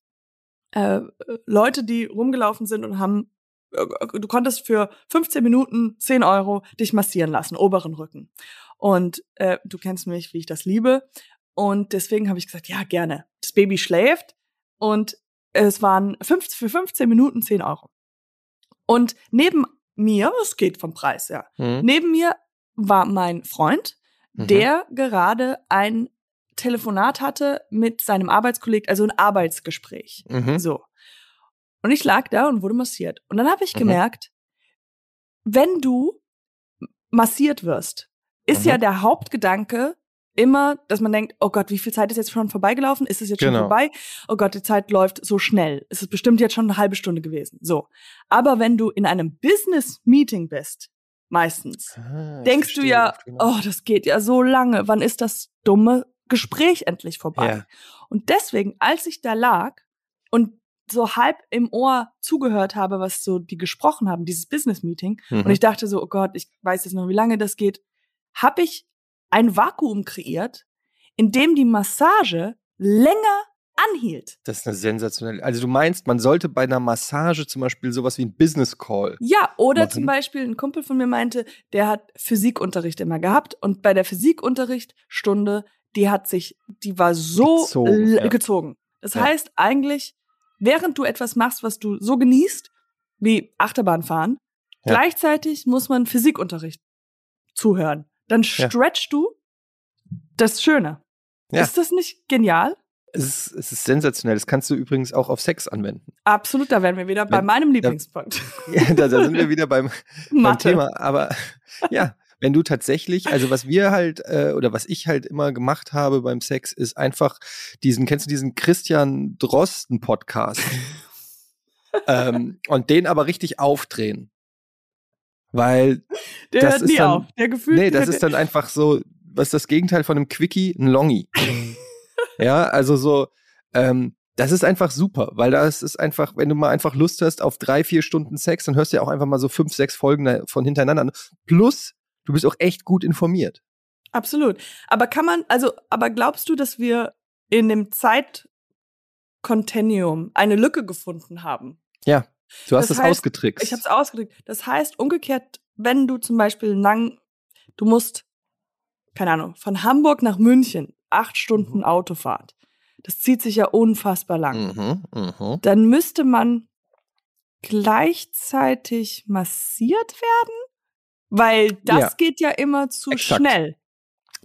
äh, Leute, die rumgelaufen sind und haben, äh, du konntest für 15 Minuten 10 Euro dich massieren lassen, oberen Rücken. Und äh, du kennst mich, wie ich das liebe. Und deswegen habe ich gesagt, ja, gerne. Das Baby schläft und es waren 15, für 15 Minuten 10 Euro. Und neben mir, es geht vom Preis, ja. Mhm. Neben mir war mein Freund, Mhm. der gerade ein Telefonat hatte mit seinem Arbeitskollegen, also ein Arbeitsgespräch. Mhm. So. Und ich lag da und wurde massiert. Und dann habe ich Mhm. gemerkt, wenn du massiert wirst, ist Mhm. ja der Hauptgedanke immer, dass man denkt, oh Gott, wie viel Zeit ist jetzt schon vorbeigelaufen? Ist es jetzt schon Genau. vorbei? Oh Gott, die Zeit läuft so schnell. Es ist bestimmt jetzt schon eine halbe Stunde gewesen. So. Aber wenn du in einem Business-Meeting bist, meistens, Ah, denkst du verstehe, ja, du hinaus oh, das geht ja so lange. Wann ist das dumme Gespräch endlich vorbei? Ja. Und deswegen, als ich da lag und so halb im Ohr zugehört habe, was so die gesprochen haben, dieses Business Meeting, Mhm. und ich dachte so, oh Gott, ich weiß jetzt noch, wie lange das geht, habe ich ein Vakuum kreiert, in dem die Massage länger anhielt. Das ist eine sensationelle. Also du meinst, man sollte bei einer Massage zum Beispiel sowas wie ein Business Call. Ja, oder Machen. zum Beispiel ein Kumpel von mir meinte, der hat Physikunterricht immer gehabt und bei der Physikunterrichtstunde, die hat sich, die war so Gezogen, ja. gezogen. Das Ja. heißt eigentlich, während du etwas machst, was du so genießt, wie Achterbahnfahren, Ja. gleichzeitig muss man Physikunterricht zuhören. Dann Ja. stretchst du das Schöne. Ja. Ist das nicht genial? Es ist, es ist sensationell. Das kannst du übrigens auch auf Sex anwenden. Absolut, da wären wir wieder bei Wenn- meinem Lieblingspunkt. <laughs> Ja, da, da sind wir wieder beim, beim. Thema. Aber <laughs> ja, wenn du tatsächlich, also was wir halt, äh, oder was ich halt immer gemacht habe beim Sex, ist einfach diesen, kennst du diesen Christian Drosten Podcast? <laughs> ähm, und den aber richtig aufdrehen. Weil, Der das hört ist nie dann- auf. Der Gefühl, nee, das ist dann <laughs> einfach so, was ist das Gegenteil von einem Quickie? Ein Longi. <laughs> Ja, also so, ähm, das ist einfach super, weil das ist einfach, wenn du mal einfach Lust hast auf drei, vier Stunden Sex, dann hörst du ja auch einfach mal so fünf, sechs Folgen von hintereinander an. Plus, du bist auch echt gut informiert. Absolut. Aber kann man, also, aber glaubst du, dass wir in dem Zeitkontinuum eine Lücke gefunden haben? Ja, du hast es ausgetrickst. Ich habe es ausgetrickst. Das heißt, umgekehrt, wenn du zum Beispiel lang, du musst, keine Ahnung, von Hamburg nach München, acht Stunden mhm. Autofahrt. Das zieht sich ja unfassbar lang. Mhm, mh. Dann müsste man gleichzeitig massiert werden, weil das ja. geht ja immer zu Exakt. schnell.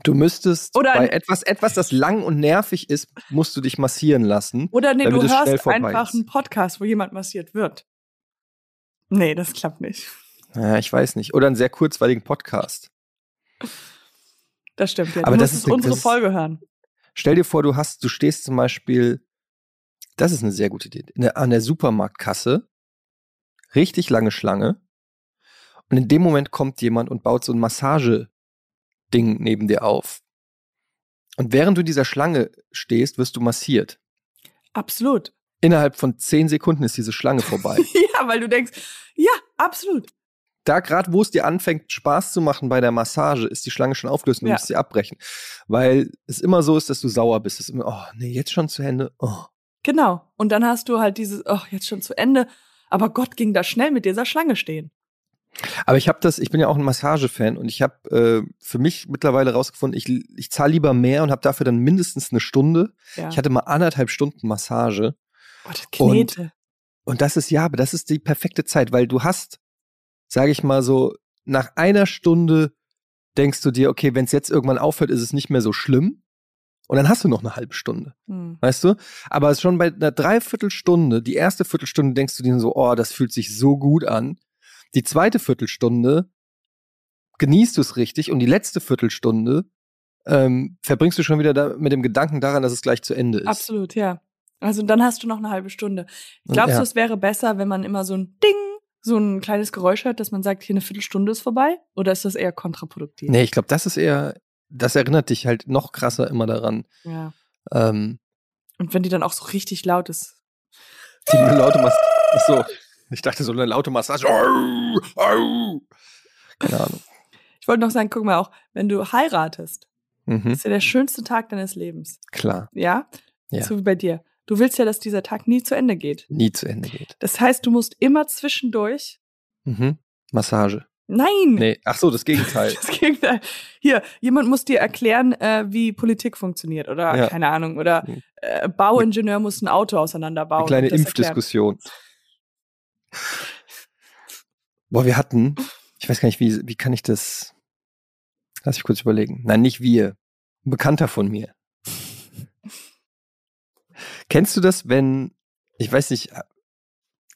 Du müsstest Oder bei etwas, etwas, das lang und nervig ist, musst du dich massieren lassen. Oder nee, du hörst einfach einen Podcast, wo jemand massiert wird. Nee, das klappt nicht. Ja, ich weiß nicht. Oder einen sehr kurzweiligen Podcast. Das stimmt, ja. Du Aber musst das ist unsere das Folge hören. Stell dir vor, du hast, du stehst zum Beispiel, das ist eine sehr gute Idee, an der Supermarktkasse, richtig lange Schlange. Und in dem Moment kommt jemand und baut so ein Massage Ding neben dir auf. Und während du in dieser Schlange stehst, wirst du massiert. Absolut. Innerhalb von zehn Sekunden ist diese Schlange vorbei. <laughs> ja, weil du denkst, ja, absolut. Da gerade, wo es dir anfängt, Spaß zu machen bei der Massage, ist die Schlange schon aufgelöst und du musst sie abbrechen. Weil es immer so ist, dass du sauer bist. Es ist immer, oh, nee, jetzt schon zu Ende. Oh. Genau. Und dann hast du halt dieses, oh, jetzt schon zu Ende. Aber Gott ging da schnell mit dieser Schlange stehen. Aber ich habe das, ich bin ja auch ein Massagefan und ich habe äh, für mich mittlerweile rausgefunden, ich, ich zahle lieber mehr und habe dafür dann mindestens eine Stunde. Ja. Ich hatte mal anderthalb Stunden Massage. Oh, das Knete. Und, und das ist ja, aber das ist die perfekte Zeit, weil du hast, sage ich mal so, nach einer Stunde denkst du dir, okay, wenn es jetzt irgendwann aufhört, ist es nicht mehr so schlimm. Und dann hast du noch eine halbe Stunde. Hm. Weißt du? Aber schon bei einer Dreiviertelstunde, die erste Viertelstunde denkst du dir so, oh, das fühlt sich so gut an. Die zweite Viertelstunde genießt du es richtig und die letzte Viertelstunde ähm, verbringst du schon wieder da, mit dem Gedanken daran, dass es gleich zu Ende ist. Absolut, ja. Also dann hast du noch eine halbe Stunde. Glaubst ja. du, es wäre besser, wenn man immer so ein Ding, so ein kleines Geräusch hört, dass man sagt, hier eine Viertelstunde ist vorbei? Oder ist das eher kontraproduktiv? Nee, ich glaube, das ist eher, das erinnert dich halt noch krasser immer daran. Ja. Ähm, und wenn die dann auch so richtig laut ist. Die laute Mast. Achso. Ich dachte so eine laute Massage. Au, au. Keine Ahnung. Ich wollte noch sagen, guck mal auch, wenn du heiratest, mhm. ist ja der schönste Tag deines Lebens. Klar. Ja? ja? So wie bei dir. Du willst ja, dass dieser Tag nie zu Ende geht. Nie zu Ende geht. Das heißt, du musst immer zwischendurch. Mhm. Massage. Nein. Nee, ach so, das Gegenteil. <laughs> Das Gegenteil. Hier, jemand muss dir erklären, äh, wie Politik funktioniert oder ja. keine Ahnung oder mhm. äh, Bauingenieur muss ein Auto auseinanderbauen. Eine kleine Impfdiskussion. Boah, wir hatten, ich weiß gar nicht, wie, wie kann ich das, lass ich kurz überlegen. Nein, nicht wir. Ein Bekannter von mir. Kennst du das, wenn, ich weiß nicht,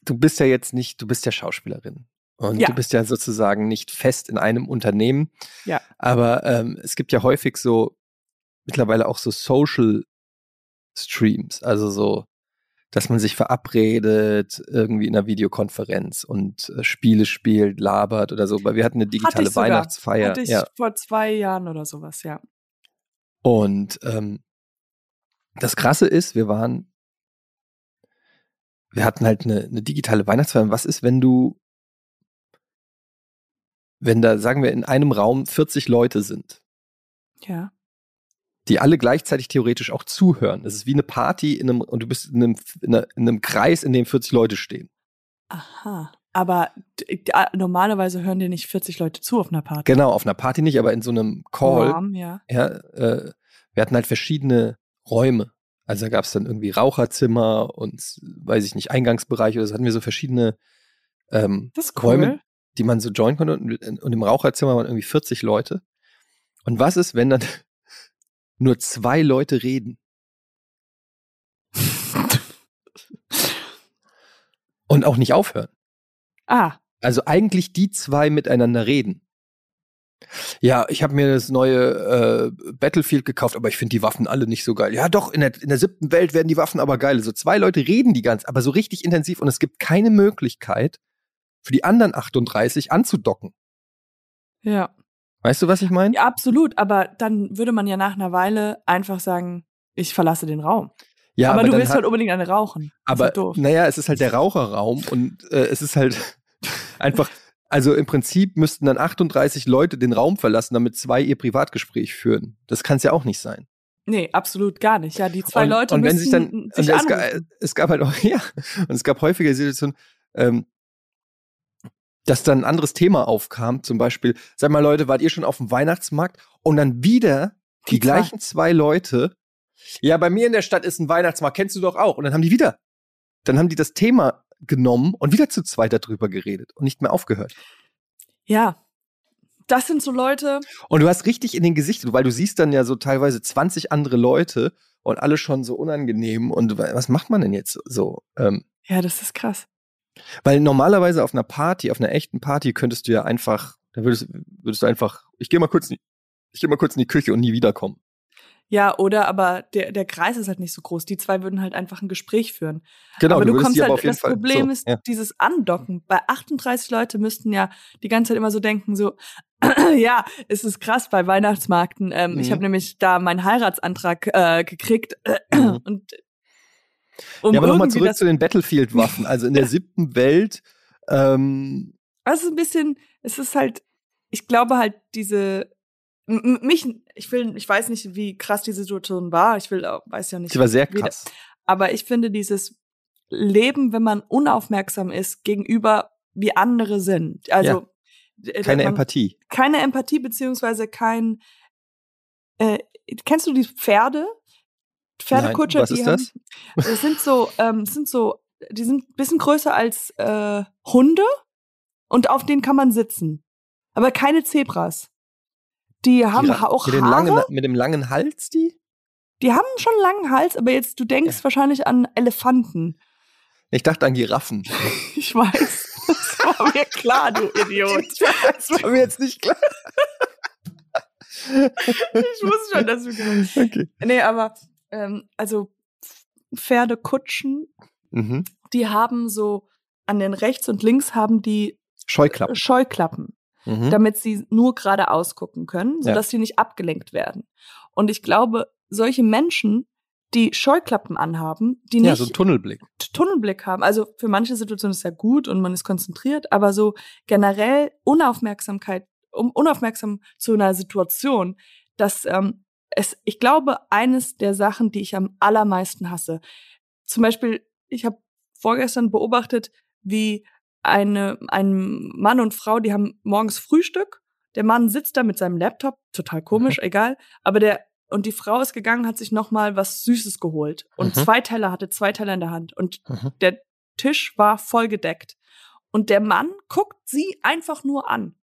du bist ja jetzt nicht, du bist ja Schauspielerin. Und ja. du bist ja sozusagen nicht fest in einem Unternehmen. Ja. Aber ähm, es gibt ja häufig so, mittlerweile auch so Social Streams, also so dass man sich verabredet, irgendwie in einer Videokonferenz und äh, Spiele spielt, labert oder so. Weil wir hatten eine digitale Hatte Weihnachtsfeier. Hatte ich ja. vor zwei Jahren oder sowas, ja. Und ähm, das Krasse ist, wir waren, wir hatten halt eine, eine digitale Weihnachtsfeier. Was ist, wenn du, wenn da, sagen wir, in einem Raum 40 Leute sind? Ja die alle gleichzeitig theoretisch auch zuhören. Es ist wie eine Party in einem, und du bist in einem, in, einem Kreis, in dem 40 Leute stehen. Aha. Aber normalerweise hören dir nicht 40 Leute zu auf einer Party. Genau, auf einer Party nicht, aber in so einem Call. Warm, ja. ja äh, wir hatten halt verschiedene Räume. Also da gab es dann irgendwie Raucherzimmer und, weiß ich nicht, Eingangsbereich oder so hatten wir so verschiedene ähm, cool. Räume, die man so joinen konnte. Und, und im Raucherzimmer waren irgendwie 40 Leute. Und was ist, wenn dann <laughs> nur zwei Leute reden. <laughs> Und auch nicht aufhören. Ah. Also eigentlich die zwei miteinander reden. Ja, ich habe mir das neue äh, Battlefield gekauft, aber ich finde die Waffen alle nicht so geil. Ja, doch, in der, in der siebten Welt werden die Waffen aber geil. So zwei Leute reden die ganz, aber so richtig intensiv und es gibt keine Möglichkeit für die anderen 38 anzudocken. Ja. Weißt du, was ich meine? Ja, absolut, aber dann würde man ja nach einer Weile einfach sagen, ich verlasse den Raum. Ja, aber, aber du willst halt unbedingt eine rauchen. Aber halt naja, es ist halt der Raucherraum und äh, es ist halt <laughs> einfach, also im Prinzip müssten dann 38 Leute den Raum verlassen, damit zwei ihr Privatgespräch führen. Das kann es ja auch nicht sein. Nee, absolut gar nicht. Ja, die zwei und, Leute und wenn sich dann, sich und es, ga, anrufen. es gab halt auch, <laughs> ja, und es gab häufige Situationen, ähm, dass dann ein anderes Thema aufkam, zum Beispiel, sag mal Leute, wart ihr schon auf dem Weihnachtsmarkt? Und dann wieder die, Die gleichen zwei Leute, ja, bei mir in der Stadt ist ein Weihnachtsmarkt, kennst du doch auch. Und dann haben die wieder, dann haben die das Thema genommen und wieder zu zweit darüber geredet und nicht mehr aufgehört. Ja. Das sind so Leute, Und du hast richtig in den Gesichtern, weil du siehst dann ja so teilweise 20 andere Leute und alle schon so unangenehm. Und wa- was macht man denn jetzt so? Ähm, ja, das ist krass. Weil normalerweise auf einer Party, auf einer echten Party könntest du ja einfach, da würdest, würdest du einfach, ich gehe mal kurz, in die- ich gehe mal kurz in die Küche und nie wiederkommen. Ja, oder aber der, der Kreis ist halt nicht so groß. Die zwei würden halt einfach ein Gespräch führen. Genau, aber du, würdest kommst halt, das Fall, Problem so, ist ja. dieses Andocken. Bei 38 Leute müssten ja die ganze Zeit immer so denken, so, <clears throat> ja, es ist krass bei Weihnachtsmarkten. Ähm, Ich Mhm. habe nämlich da meinen Heiratsantrag äh, gekriegt <clears throat> Mhm. und um ja, aber nochmal zurück zu den Battlefield-Waffen. <laughs> Also in der siebten Welt, ähm, also ein bisschen, es ist halt, ich glaube halt diese, mich, ich will, ich weiß nicht, wie krass die Situation war. Ich will, weiß ja nicht. sie war sehr krass. Aber ich finde dieses Leben, wenn man unaufmerksam ist gegenüber wie andere sind. Also äh, Keine man, Empathie. Keine Empathie beziehungsweise kein. Äh, kennst du die Pferde? Pferdekutscher, Nein, was die ist haben. Das sind so, ähm, sind so, die sind ein bisschen größer als äh, Hunde und auf denen kann man sitzen. Aber keine Zebras. Die haben die, auch mit, Haare. langen, mit dem langen Hals, die? Die haben schon einen langen Hals, aber jetzt, du denkst Ja. wahrscheinlich an Elefanten. Ich dachte an Giraffen. <laughs> Ich weiß. Das war mir klar, du <laughs> Idiot. das war mir jetzt nicht klar. Ich wusste schon, dass du genau. Okay. Nee, aber ähm, also Pferdekutschen, Mhm. die haben so an den rechts und links haben die Scheuklappen. Scheuklappen, Mhm. damit sie nur geradeaus gucken können, Ja. sodass sie nicht abgelenkt werden. Und ich glaube, solche Menschen, die Scheuklappen anhaben, die Ja, nicht so ein Tunnelblick. Tunnelblick haben. Also für manche Situationen ist ja gut und man ist konzentriert, aber so generell Unaufmerksamkeit, um unaufmerksam zu einer Situation, dass ähm, es, ich glaube, eines der Sachen, die ich am allermeisten hasse, zum Beispiel, ich habe vorgestern beobachtet, wie eine, ein Mann und Frau, die haben morgens Frühstück. Der Mann sitzt da mit seinem Laptop, total komisch, egal. Aber der und die Frau ist gegangen, hat sich noch mal was Süßes geholt und Mhm. zwei Teller hatte zwei Teller in der Hand und Mhm. der Tisch war voll gedeckt und der Mann guckt sie einfach nur an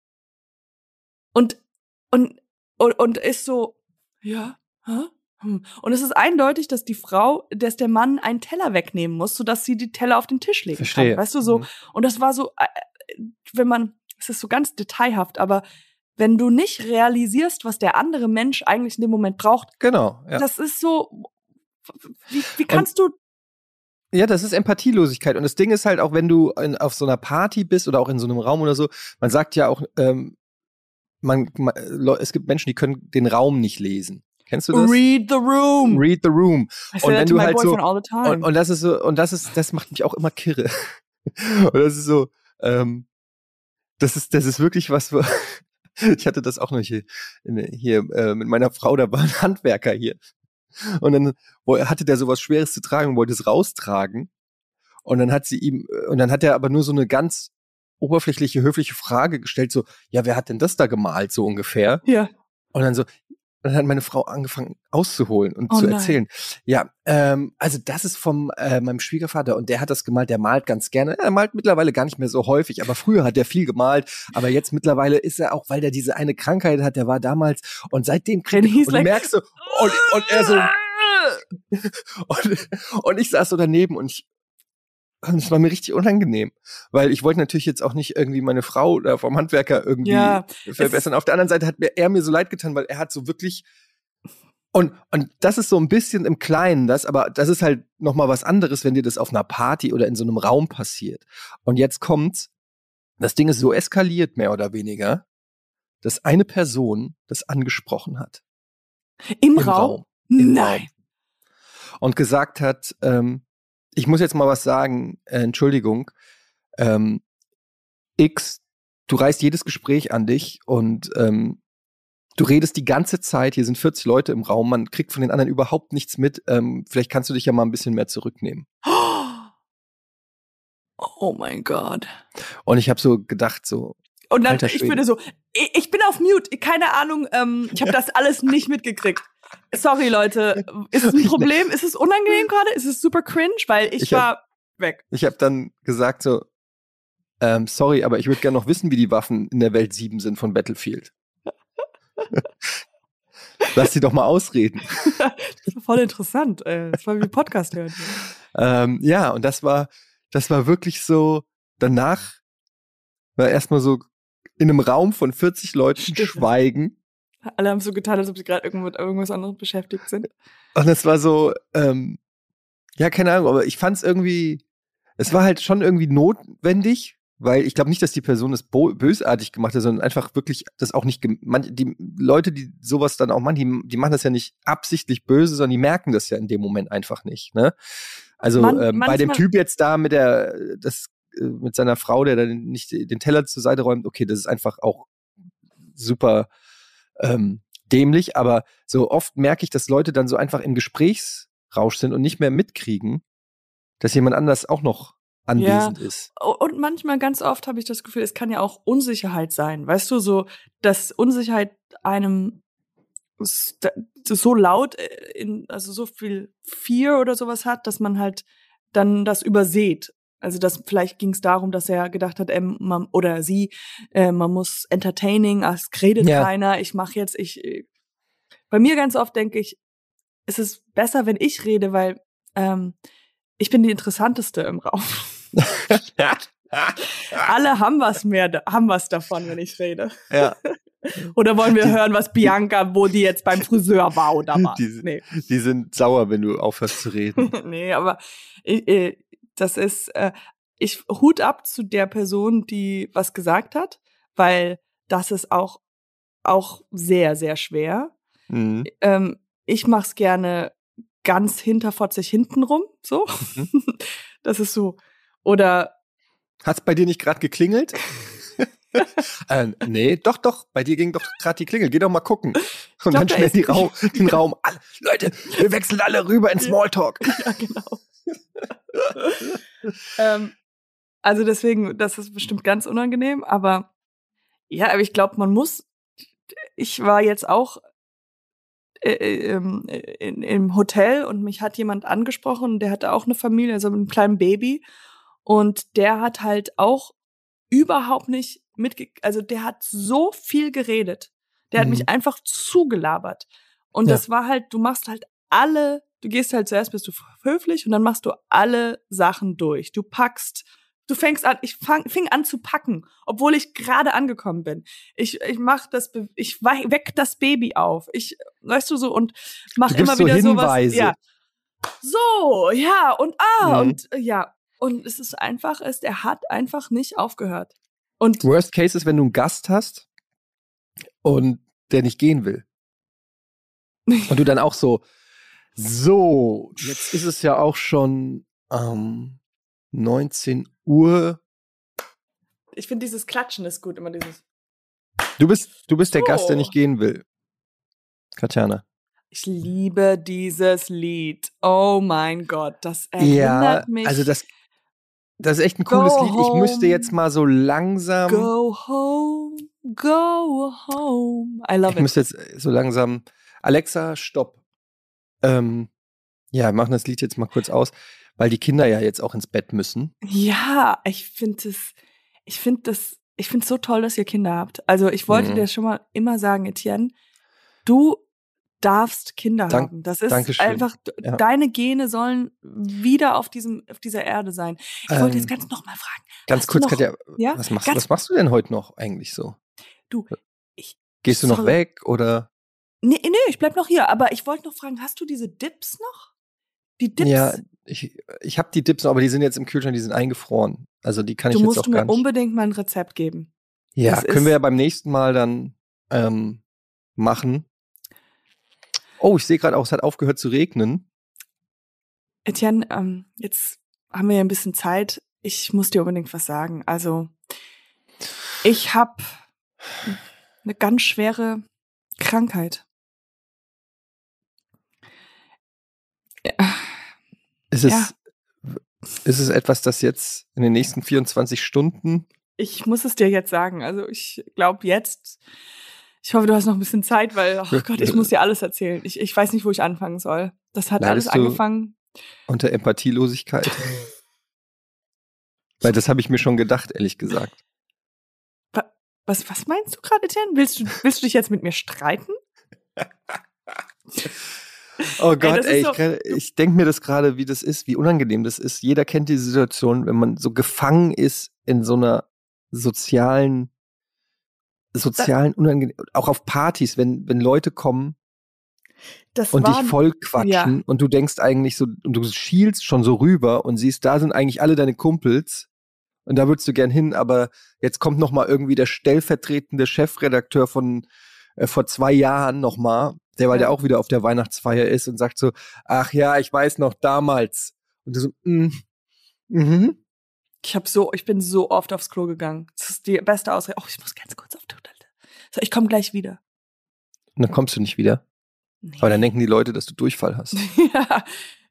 und und und, und ist so ja hä? Hm. und es ist eindeutig, dass die Frau, dass der Mann einen Teller wegnehmen muss, sodass sie die Teller auf den Tisch legen Verstehe. kann. Weißt du so? Mhm. Und das war so, äh, äh, wenn man, es ist so ganz detailhaft, aber wenn du nicht realisierst, was der andere Mensch eigentlich in dem Moment braucht, Genau. Ja. das ist so, wie, wie kannst du, Ja, das ist Empathielosigkeit. Und das Ding ist halt auch, wenn du in, auf so einer Party bist oder auch in so einem Raum oder so, man sagt ja auch, ähm, man, man, Leu- es gibt Menschen, die können den Raum nicht lesen. Kennst du das? read the room. Read the room. I und that wenn du halt so- boyfriend all the time. Und, und das ist so, und das ist, das macht mich auch immer kirre. <laughs> und das ist so, ähm, das ist, das ist wirklich was, wo, <laughs> ich hatte das auch noch hier, hier äh, mit meiner Frau, da war ein Handwerker hier. Und dann wo, hatte der sowas Schweres zu tragen und wollte es raustragen. Und dann hat sie ihm, und dann hat er aber nur so eine ganz oberflächliche, höfliche Frage gestellt, so, ja, wer hat denn das da gemalt, so ungefähr? ja. Und dann so, dann hat meine Frau angefangen auszuholen und Oh zu nein. erzählen. Ja, ähm, also das ist vom äh, meinem Schwiegervater und der hat das gemalt, der malt ganz gerne. Er malt mittlerweile gar nicht mehr so häufig, aber früher hat er viel gemalt. Aber jetzt mittlerweile ist er auch, weil der diese eine Krankheit hat, der war damals und seitdem kriegt und like, du merkst so, und, und er so, <laughs> <laughs> und, und ich saß so daneben und ich <laughs> und es war mir richtig unangenehm, weil ich wollte natürlich jetzt auch nicht irgendwie meine Frau oder vom Handwerker irgendwie Ja, verbessern. Auf der anderen Seite hat mir er mir so leid getan, weil er hat so wirklich und und das ist so ein bisschen im Kleinen das, aber das ist halt noch mal was anderes, wenn dir das auf einer Party oder in so einem Raum passiert. Und jetzt kommt's, das Ding ist so eskaliert mehr oder weniger, dass eine Person das angesprochen hat Im, im Raum? Raum. Im Nein. Raum. und gesagt hat, ähm, ich muss jetzt mal was sagen, äh, Entschuldigung, ähm, X, du reißt jedes Gespräch an dich und ähm, du redest die ganze Zeit, hier sind 40 Leute im Raum, man kriegt von den anderen überhaupt nichts mit. Ähm, vielleicht kannst du dich ja mal ein bisschen mehr zurücknehmen. <gasps> Oh mein Gott. Und ich habe so gedacht, so. Und dann, ich würde so, ich, ich bin auf Mute, keine Ahnung, ähm, ich habe das alles nicht mitgekriegt. Sorry, Leute. Ist es ein <laughs> Problem? Ist es unangenehm <laughs> gerade? Ist es super cringe? Weil ich, Ich hab- war weg. Ich habe dann gesagt so, ähm, sorry, aber ich würde gerne noch wissen, wie die Waffen in der Welt 7 sind von Battlefield. <laughs> Lass sie doch mal ausreden. Das war voll interessant. Äh, das war wie Podcast hören. Ähm, ja, und das war, das war wirklich so, danach war erstmal so in einem Raum von 40 Leuten Stimmt. Schweigen. Alle haben so getan, als ob sie gerade irgendwo mit irgendwas anderes beschäftigt sind. Und es war so, ähm, ja, keine Ahnung, aber ich fand es irgendwie, es war halt schon irgendwie notwendig, weil ich glaube nicht, dass die Person das bo- bösartig gemacht hat, sondern einfach wirklich das auch nicht, die Leute, die sowas dann auch machen, die, die machen das ja nicht absichtlich böse, sondern die merken das ja in dem Moment einfach nicht, ne? Also Man- ähm, bei dem Typ jetzt da mit der, das, äh, mit seiner Frau, der dann nicht den Teller zur Seite räumt, okay, das ist einfach auch super ähm, dämlich, aber so oft merke ich, dass Leute dann so einfach im Gesprächsrausch sind und nicht mehr mitkriegen, dass jemand anders auch noch anwesend ist. Und manchmal, ganz oft habe ich das Gefühl, es kann ja auch Unsicherheit sein. Weißt du, so, dass Unsicherheit einem so laut, äh, in, also so viel Fear oder sowas hat, dass man halt dann das überseht. Also das vielleicht ging es darum, dass er gedacht hat, ähm, man, oder sie, äh, man muss entertaining, ach, es redet Ja. keiner, ich mache jetzt, ich. äh. Bei mir ganz oft denke ich, es ist besser, wenn ich rede, weil ähm, ich bin die interessanteste im Raum. <laughs> Alle haben was mehr, haben was davon, wenn ich rede. ja, <laughs> Oder wollen wir hören, was Bianca, wo die jetzt beim Friseur war oder <laughs> was? Die- Nee. die sind sauer, wenn du aufhörst zu reden. nee, aber ich, äh, das ist, äh, ich Hut ab zu der Person, die was gesagt hat, weil das ist auch, auch sehr, sehr schwer. Mhm. Ähm, ich mach's gerne ganz hinterfotzig hintenrum, so. Mhm. <laughs> Das ist so. Oder Hat's bei dir nicht gerade geklingelt? <laughs> äh, nee, doch, doch, bei dir ging doch gerade die Klingel. Geh doch mal gucken. Und glaub, dann da schnell die Raum, den Raum. Alle, Leute, wir wechseln alle rüber in. Smalltalk. ja, genau. Ähm, also deswegen, das ist bestimmt ganz unangenehm, aber ja, aber ich glaube, man muss. Ich war jetzt auch äh, äh, ähm, äh, in, im Hotel und mich hat jemand angesprochen, der hatte auch eine Familie, also mit einem kleinen Baby. Und der hat halt auch überhaupt nicht mitge... Also der hat so viel geredet. Der hat Mhm. mich einfach zugelabert. Und Ja. das war halt, du machst halt alle, du gehst halt zuerst, bist du höflich und dann machst du alle Sachen durch. Du packst, du fängst an, ich fang, fing an zu packen, obwohl ich gerade angekommen bin. Ich, ich mach das, ich weck das Baby auf. Ich, weißt du so, und mach immer so wieder Hinweise. sowas. Ja. So, ja, und ah, Mhm. und ja. Und es ist einfach, ist, er hat einfach nicht aufgehört. Und Worst Case ist, wenn du einen Gast hast und der nicht gehen will. <laughs> Und du dann auch so, so, jetzt ist es ja auch schon ähm, 19 Uhr. ich finde dieses Klatschen ist gut, immer dieses. Du bist, du bist der Gast, der nicht gehen will. Katjana. Ich liebe dieses Lied. Oh mein Gott, das erinnert mich. also das, das ist echt ein cooles Go Lied. Ich müsste jetzt mal so langsam, Go home, go home. I love ich it. müsste jetzt so langsam, Alexa, stopp. Ähm, ja, wir machen das Lied jetzt mal kurz aus, weil die Kinder ja jetzt auch ins Bett müssen. Ja, ich finde es, ich finde das, ich finde es so toll, dass ihr Kinder habt. Also ich wollte Mhm. dir schon mal immer sagen, Etienne, du darfst Kinder Dank- haben. Das ist Dankeschön. einfach, Ja. deine Gene sollen wieder auf diesem, auf dieser Erde sein. Ich wollte jetzt Ähm, ganz noch mal fragen. Ganz kurz, noch- Katja, Ja, was machst, ganz- was machst du denn heute noch eigentlich so? Du, ich, Gehst du noch sorry. weg oder? Nee, nee, ich bleib noch hier. Aber ich wollte noch fragen, hast du diese Dips noch? Die Dips? Ja, ich, ich habe die Dips noch, aber die sind jetzt im Kühlschrank, die sind eingefroren. Also die kann du ich jetzt musst auch mir gar nicht. unbedingt mal ein Rezept geben. Ja, das können wir ja beim nächsten Mal dann ähm, machen. Oh, ich sehe gerade auch, es hat aufgehört zu regnen. Etienne, ähm, jetzt haben wir ja ein bisschen Zeit. Ich muss dir unbedingt was sagen. Also, ich habe <sighs> eine ganz schwere Krankheit. Ist es, ja. ist es etwas, das jetzt in den nächsten 24 Stunden? Ich muss es dir jetzt sagen. Also ich glaube jetzt, ich hoffe, du hast noch ein bisschen Zeit, weil, oh Gott, ich muss dir alles erzählen. Ich, ich weiß nicht, wo ich anfangen soll. Das hat Leidest alles angefangen. Unter Empathielosigkeit. weil das habe ich mir schon gedacht, ehrlich gesagt. Was, was meinst du gerade, Etienne? Willst du, willst du dich jetzt mit mir streiten? <laughs> Oh Gott, ey, ey so ich, ich denke mir das gerade, wie das ist, wie unangenehm das ist. Jeder kennt diese Situation, wenn man so gefangen ist in so einer sozialen, sozialen unangenehm, auch auf Partys, wenn, wenn Leute kommen das und war, dich voll quatschen ja. und du denkst eigentlich so, und du schielst schon so rüber und siehst, da sind eigentlich alle deine Kumpels und da würdest du gern hin, aber jetzt kommt noch mal irgendwie der stellvertretende Chefredakteur von äh, vor zwei Jahren noch mal der, weil ja. der auch wieder auf der Weihnachtsfeier ist und sagt so, ach ja, ich weiß noch damals. Und du so, mm, mhm. Ich habe so, ich bin so oft aufs Klo gegangen. Das ist die beste Ausrede. Oh, ich muss ganz kurz auf Toilette. So, ich komme gleich wieder. Und dann kommst du nicht wieder. Nee. Aber dann denken die Leute, dass du Durchfall hast. <laughs> ja,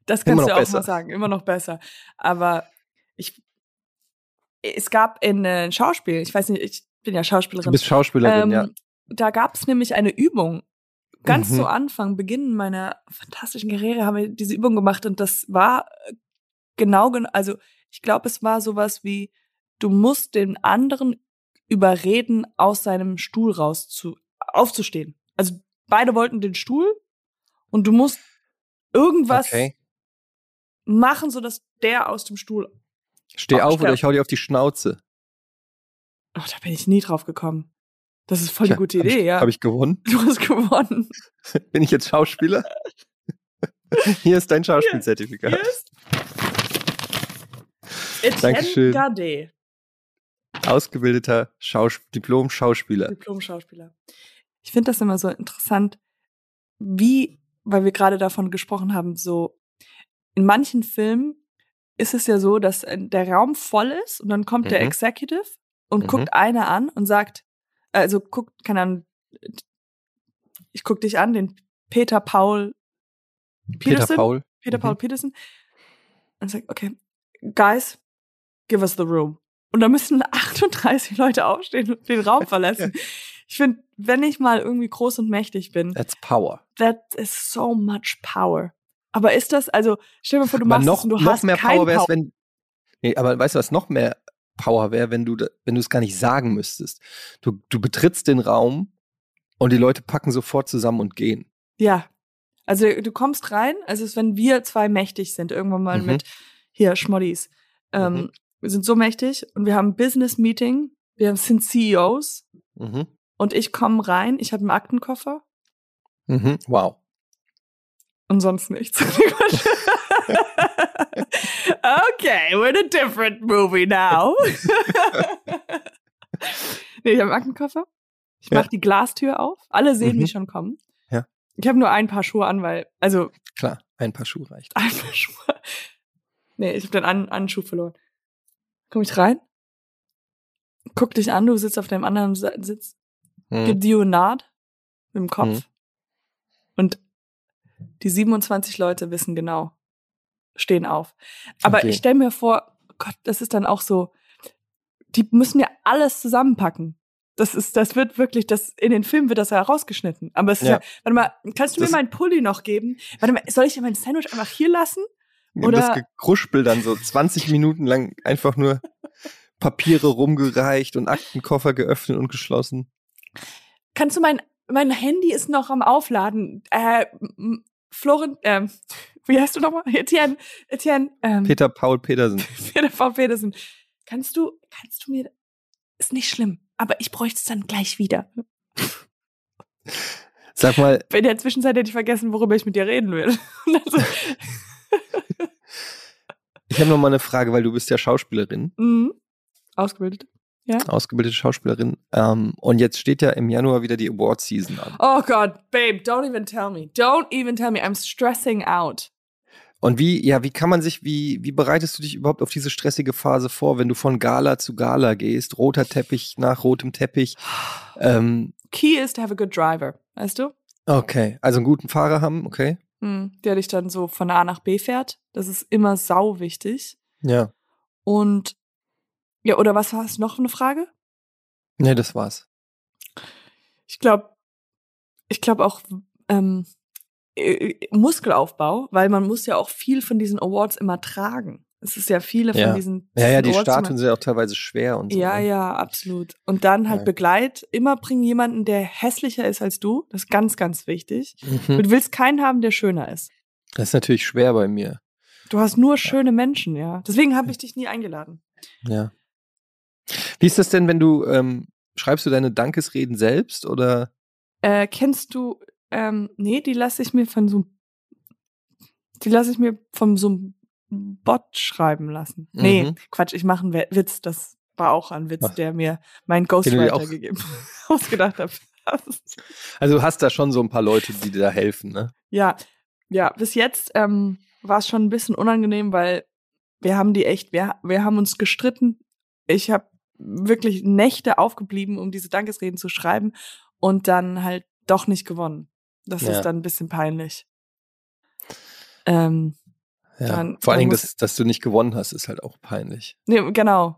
das kannst du auch besser. mal sagen. Immer noch besser. Aber ich, es gab in äh, Schauspiel, ich weiß nicht, ich bin ja Schauspielerin. Du bist Schauspielerin, ähm, ja. Da gab es nämlich eine Übung ganz mhm. zu Anfang, Beginn meiner fantastischen Karriere, haben wir diese Übung gemacht und das war äh, genau, also ich glaube, es war sowas wie, du musst den anderen überreden, aus seinem Stuhl raus zu, aufzustehen. Also beide wollten den Stuhl und du musst irgendwas okay. machen, sodass der aus dem Stuhl. Steh auf oder ich hau dir auf die Schnauze. Oh, da bin ich nie drauf gekommen. Das ist voll eine gute Idee, hab ich, ja. Habe ich gewonnen? Du hast gewonnen. <laughs> Bin ich jetzt Schauspieler? <laughs> Hier ist dein Schauspielzertifikat. Ist Dankeschön. Gade. Ausgebildeter Schaus Diplom-Schauspieler. Diplom-Schauspieler. Ich finde das immer so interessant, wie, weil wir gerade davon gesprochen haben, so in manchen Filmen ist es ja so, dass der Raum voll ist und dann kommt mhm. der Executive und mhm. guckt einer an und sagt, also guck, keine Ahnung, ich guck dich an, den Peter Paul Peterson. Peter Paul. Peter Paul mhm. Peterson. Und sagt, okay, guys, give us the room. Und da müssen <laughs> 38 Leute aufstehen und den Raum verlassen. <laughs> Ich finde, wenn ich mal irgendwie groß und mächtig bin. That's power. That is so much power. Aber ist das, also, stell dir mal vor, du machst noch, es und du noch hast mehr Power wär's, wenn, nee, aber weißt du, was noch mehr Power wäre, wenn du, wenn du es gar nicht sagen müsstest. Du, du betrittst den Raum und die Leute packen sofort zusammen und gehen. Ja. Also du kommst rein, also es ist, wenn wir zwei mächtig sind, irgendwann mal mhm. mit hier Schmoddis. Ähm, mhm. Wir sind so mächtig und wir haben ein Business Meeting, wir sind CEOs mhm. und ich komme rein, ich habe einen Aktenkoffer. Mhm. Wow. Und sonst nichts. <laughs> okay, we're in a different movie now. <laughs> nee, ich habe einen Aktenkoffer. Ich ja. mache die Glastür auf. Alle sehen mhm. mich schon kommen. Ja. Ich habe nur ein paar Schuhe an, weil, also. Klar, ein paar Schuhe reicht. Ein paar Schuhe. Nee, ich habe den einen, einen Schuh verloren. Komm ich rein? Guck dich an, du sitzt auf dem anderen Sitz. Mhm. Gib dir eine Naht mit dem Kopf. Mhm. Und die 27 Leute wissen genau, stehen auf. Aber okay. ich stelle mir vor, Gott, das ist dann auch so, die müssen ja alles zusammenpacken. Das ist, das wird wirklich, das, in den Filmen wird das ja rausgeschnitten. Aber es ist ja, ja warte mal, kannst du das mir meinen Pulli noch geben? Warte mal, soll ich mein Sandwich einfach hier lassen? Oder? Das Gekruspel dann so 20 Minuten lang einfach nur Papiere rumgereicht und Aktenkoffer geöffnet und geschlossen. Kannst du mein, mein Handy ist noch am Aufladen. Äh, Florent, ähm, wie heißt du nochmal? Etienne, Etienne. Ähm, Peter Paul Petersen. <laughs> Peter Paul Petersen. Kannst du, kannst du mir, ist nicht schlimm, aber ich bräuchte es dann gleich wieder. Sag mal. <laughs> In der Zwischenzeit hätte ich vergessen, worüber ich mit dir reden will. <laughs> Also ich habe noch mal eine Frage, weil du bist ja Schauspielerin. Mhm. Ausgebildet. Ja. Ausgebildete Schauspielerin. Ähm, und jetzt steht ja im Januar wieder die Award Season an. Oh Gott, Babe, don't even tell me. Don't even tell me. I'm stressing out. Und wie, ja, wie kann man sich, wie, wie bereitest du dich überhaupt auf diese stressige Phase vor, wenn du von Gala zu Gala gehst, roter Teppich nach rotem Teppich? <sighs> Ähm, Key is to have a good driver, weißt du? okay, also einen guten Fahrer haben, okay. Hm, der dich dann so von A nach B fährt. Das ist immer sau wichtig. Ja. Und ja, oder was war es noch eine Frage? Nee, das war's. Ich glaube, ich glaube auch ähm, äh, Muskelaufbau, weil man muss ja auch viel von diesen Awards immer tragen. Es ist ja viele von Ja. diesen, Ja, ja, die Statuen sind ja auch teilweise schwer und so. Ja, ne? ja, absolut. Und dann halt Ja. Begleit. Immer bring jemanden, der hässlicher ist als du. Das ist ganz, ganz wichtig. Mhm. Du willst keinen haben, der schöner ist. Das ist natürlich schwer bei mir. Du hast nur schöne Menschen, ja. Deswegen habe ich dich nie eingeladen. Ja. Wie ist das denn, wenn du, ähm, schreibst du deine Dankesreden selbst oder? Äh, kennst du, ähm, nee, die lasse ich mir von so die lasse ich mir von so einem Bot schreiben lassen. Nee, Mhm. Quatsch, ich mache einen Witz. Das war auch ein Witz, Ach. der mir mein Ghostwriter gegeben, <laughs> ausgedacht hat. <laughs> Also du hast da schon so ein paar Leute, die dir da helfen, ne? Ja, ja, bis jetzt ähm, war es schon ein bisschen unangenehm, weil wir haben die echt, wir, wir haben uns gestritten. Ich habe wirklich Nächte aufgeblieben, um diese Dankesreden zu schreiben und dann halt doch nicht gewonnen. Das Ja. ist dann ein bisschen peinlich. Ähm, Ja. Dann- Vor allen Dingen, dass, dass du nicht gewonnen hast, ist halt auch peinlich. nee, genau.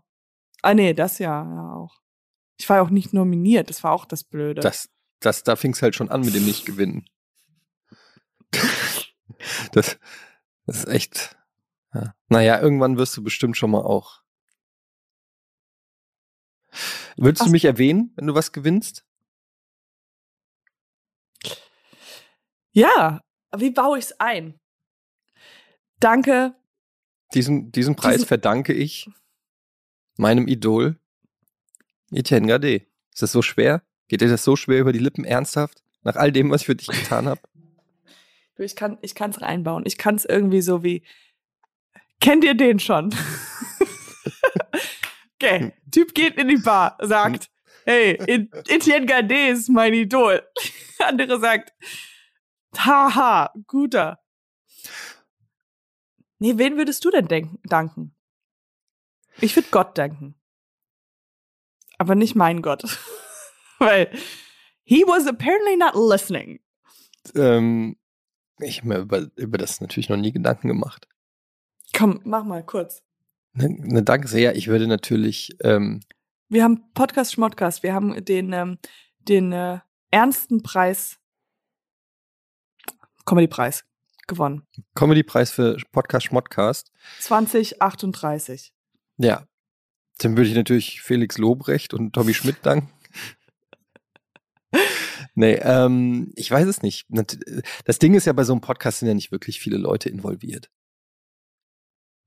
Ah, nee, das ja, ja auch. Ich war ja auch nicht nominiert, das war auch das Blöde. Das, das, da fing es halt schon an mit dem Nicht-Gewinnen. <laughs> das, das ist echt. Ja. Naja, irgendwann wirst du bestimmt schon mal auch. Würdest du Ach- mich erwähnen, wenn du was gewinnst? ja, wie baue ich's ein? Danke, Diesen, diesen Preis Diesen- verdanke ich meinem Idol Etienne Gade. Ist das so schwer? Geht dir das so schwer über die Lippen ernsthaft? Nach all dem, was ich für dich getan habe? Du, ich kann ich kann's reinbauen. Ich kann's irgendwie so wie kennt ihr den schon? <laughs> okay, Typ geht in die Bar, sagt, hey, Et- Etienne Gade ist mein Idol. <laughs> Andere sagt, haha, guter. Nee, wen würdest du denn denken, danken? Ich würde Gott danken. Aber nicht mein Gott. <laughs> Weil he was apparently not listening. Ähm, ich habe mir über, über das natürlich noch nie Gedanken gemacht. Komm, mach mal kurz. Ne, ne, danke sehr. Ich würde natürlich, ähm, Wir haben Podcast Schmodcast. Wir haben den, ähm, den äh, ernsten Preis, Comedy-Preis gewonnen. Comedy-Preis für Podcast Schmodcast. 2038. Ja. Dann würde ich natürlich Felix Lobrecht und Tommy <laughs> Schmidt danken. nee, ähm, ich weiß es nicht. Nat- Das Ding ist ja, bei so einem Podcast sind ja nicht wirklich viele Leute involviert.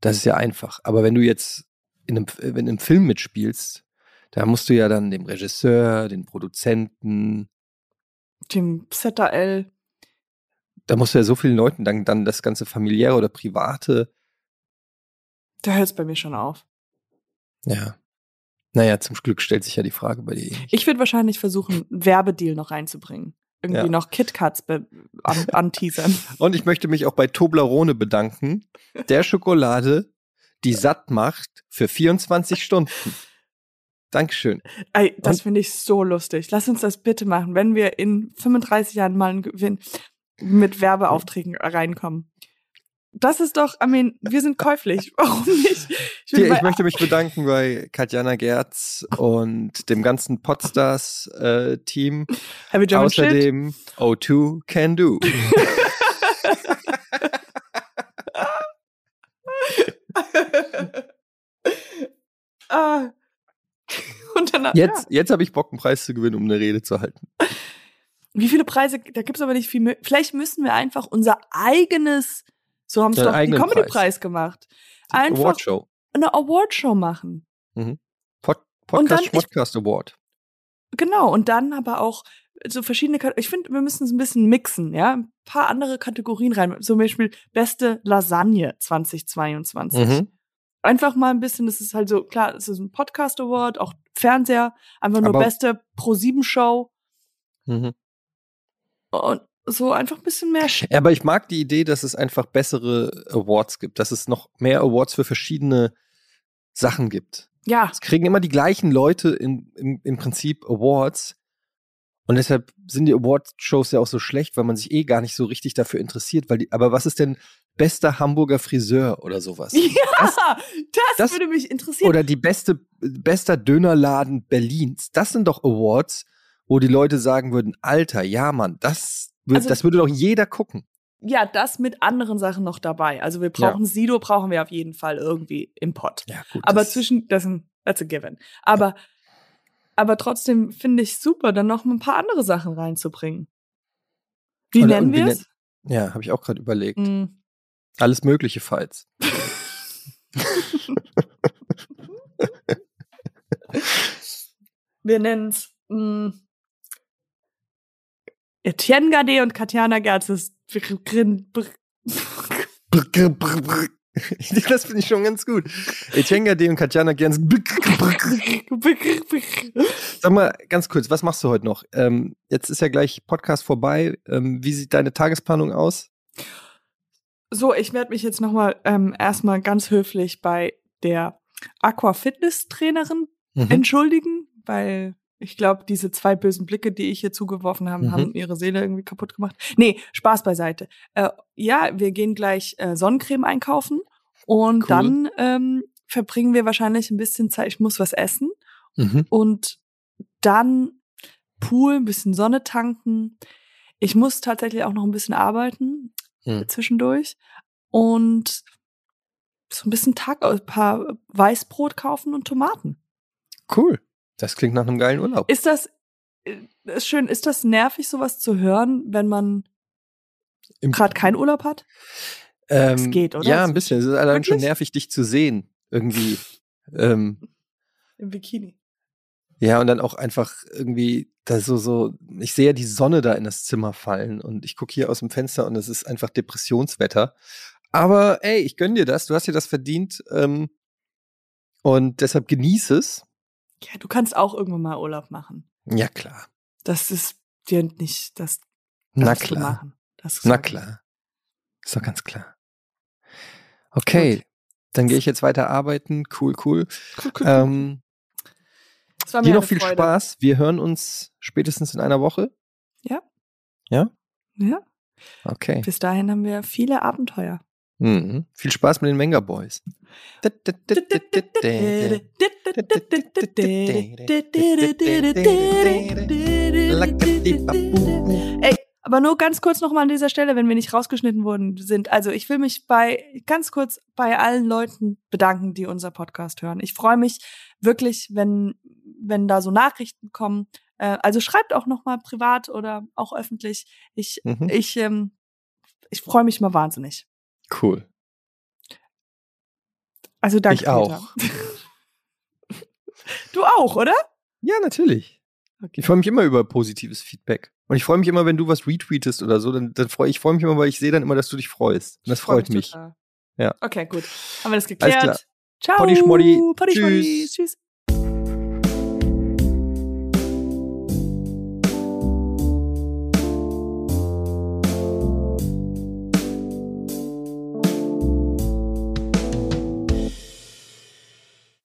Das ist ja einfach. Aber wenn du jetzt in einem, wenn du im Film mitspielst, da musst du ja dann dem Regisseur, den Produzenten, Dem ZL. da musst du ja so vielen Leuten dann, dann das ganze familiäre oder private. Da hört es bei mir schon auf. Ja. Naja, zum Glück stellt sich ja die Frage bei dir. eh. Ich würde wahrscheinlich versuchen, einen Werbedeal noch reinzubringen. Irgendwie Ja. noch KitKats an, <laughs> anteasern. Und ich möchte mich auch bei Toblerone bedanken, der Schokolade, die satt macht für 24 Stunden. Dankeschön. Ey, das finde ich so lustig. Lass uns das bitte machen, wenn wir in 35 Jahren mal einen Gewinn mit Werbeaufträgen reinkommen. Das ist doch, I mean, wir sind käuflich. <laughs> Warum nicht? Ich Hier, ich möchte mich bedanken bei Katjana Gerz und dem ganzen Podstars-Team. <laughs> You German shit? Außerdem O2 Can Do. <laughs> ah. Dann, Jetzt, Ja. jetzt habe ich Bock, einen Preis zu gewinnen, um eine Rede zu halten. Wie viele Preise? Da gibt's aber nicht viel. mö- Vielleicht müssen wir einfach unser eigenes, so haben Einen doch eigenen Comedy-Preis gemacht, einfach Awardshow. eine Awardshow machen. Pod Und dann Podcast ich- Podcast Award. Genau, und dann aber auch so verschiedene, Kat- ich finde, wir müssen es ein bisschen mixen, ja, ein paar andere Kategorien rein, zum Beispiel beste Lasagne 2022. Mhm. Einfach mal ein bisschen, das ist halt so, klar, es ist ein Podcast Award, auch Fernseher, einfach nur Aber- beste Pro-7-Show Mhm. und, so einfach ein bisschen mehr. Ja, aber ich mag die Idee, dass es einfach bessere Awards gibt, dass es noch mehr Awards für verschiedene Sachen gibt. Ja. Es kriegen immer die gleichen Leute in, im, im Prinzip Awards. Und deshalb sind die Award-Shows ja auch so schlecht, weil man sich eh gar nicht so richtig dafür interessiert. Weil die, aber was ist denn bester Hamburger Friseur oder sowas? <laughs> Ja, das, das- würde mich interessieren. Oder die beste, bester Dönerladen Berlins. Das sind doch Awards, wo die Leute sagen würden, Alter, ja Mann, das, Also- das würde doch jeder gucken. ja, das mit anderen Sachen noch dabei. Also wir brauchen Sido, brauchen wir auf jeden Fall irgendwie im Pott. Ja, gut. Aber das- zwischen, das ist ein, that's a given. Aber, aber trotzdem finde ich super, dann noch ein paar andere Sachen reinzubringen. Wie nennen und wie wir es? Ja, habe ich auch gerade überlegt. Mm, Alles Mögliche, falls. <laughs> <laughs> Wir nennen es mm, Etienne Gade und Katjana Gerzes. <laughs> Das finde ich schon ganz gut. Etienne D und Katjana Gens. Sag mal ganz kurz, was machst du heute noch? Ähm, jetzt ist ja gleich Podcast vorbei. Ähm, wie sieht deine Tagesplanung aus? So, ich werde mich jetzt nochmal ähm, erstmal ganz höflich bei der Aqua-Fitness-Trainerin Mhm. entschuldigen, weil ich glaube, diese zwei bösen Blicke, die ich hier zugeworfen habe, Mhm. haben ihre Seele irgendwie kaputt gemacht. Nee, Spaß beiseite. Äh, ja, wir gehen gleich äh, Sonnencreme einkaufen und Cool. dann ähm, verbringen wir wahrscheinlich ein bisschen Zeit. Ich muss was essen Mhm. und dann Pool, ein bisschen Sonne tanken. Ich muss tatsächlich auch noch ein bisschen arbeiten Mhm. zwischendurch und so ein bisschen Tag, ein paar Weißbrot kaufen und Tomaten. Cool. Das klingt nach einem geilen Urlaub. Ist das äh, ist schön, ist das nervig, sowas zu hören, wenn man gerade keinen Urlaub hat? Ähm, Es geht, oder? Ja, ein bisschen. Es ist allein schon Wirklich? nervig, dich zu sehen. Irgendwie. ähm, Im Bikini. ja, und dann auch einfach irgendwie da so, so, ich sehe ja die Sonne da in das Zimmer fallen und ich gucke hier aus dem Fenster und es ist einfach Depressionswetter. Aber ey, ich gönn dir das, du hast dir das verdient ähm, und deshalb genieß es. Ja, du kannst auch irgendwann mal Urlaub machen. Ja, klar. Das ist dir nicht, das Na klar. machen. Das Na klar. Ist doch ganz klar. Okay, dann gehe ich jetzt weiter arbeiten. Cool, cool. Cool, cool. Ähm, dir noch viel Freude. Spaß. Wir hören uns spätestens in einer Woche. Ja, Okay. bis dahin haben wir viele Abenteuer. Mhm. Viel Spaß mit den Manga Boys. Ey, aber nur ganz kurz nochmal an dieser Stelle, wenn wir nicht rausgeschnitten worden sind. Also ich will mich bei ganz kurz bei allen Leuten bedanken, die unser Podcast hören. Ich freue mich wirklich, wenn wenn da so Nachrichten kommen. Äh, also schreibt auch nochmal privat oder auch öffentlich. Ich Mhm. ich ähm, ich freue mich mal wahnsinnig. Cool. Also danke. Ich auch. Peter. <laughs> Du auch, oder? Ja, natürlich. Okay. Ich freue mich immer über positives Feedback. Und ich freue mich immer, wenn du was retweetest oder so, dann, dann freue ich freue mich immer, weil ich sehe dann immer, dass du dich freust. Und das freu freut mich. total. Ja. Okay, gut. Haben wir das Alles geklärt? klar. Ciao. Poddy Schmoddy. Schmoddy. Tschüss. Tschüss.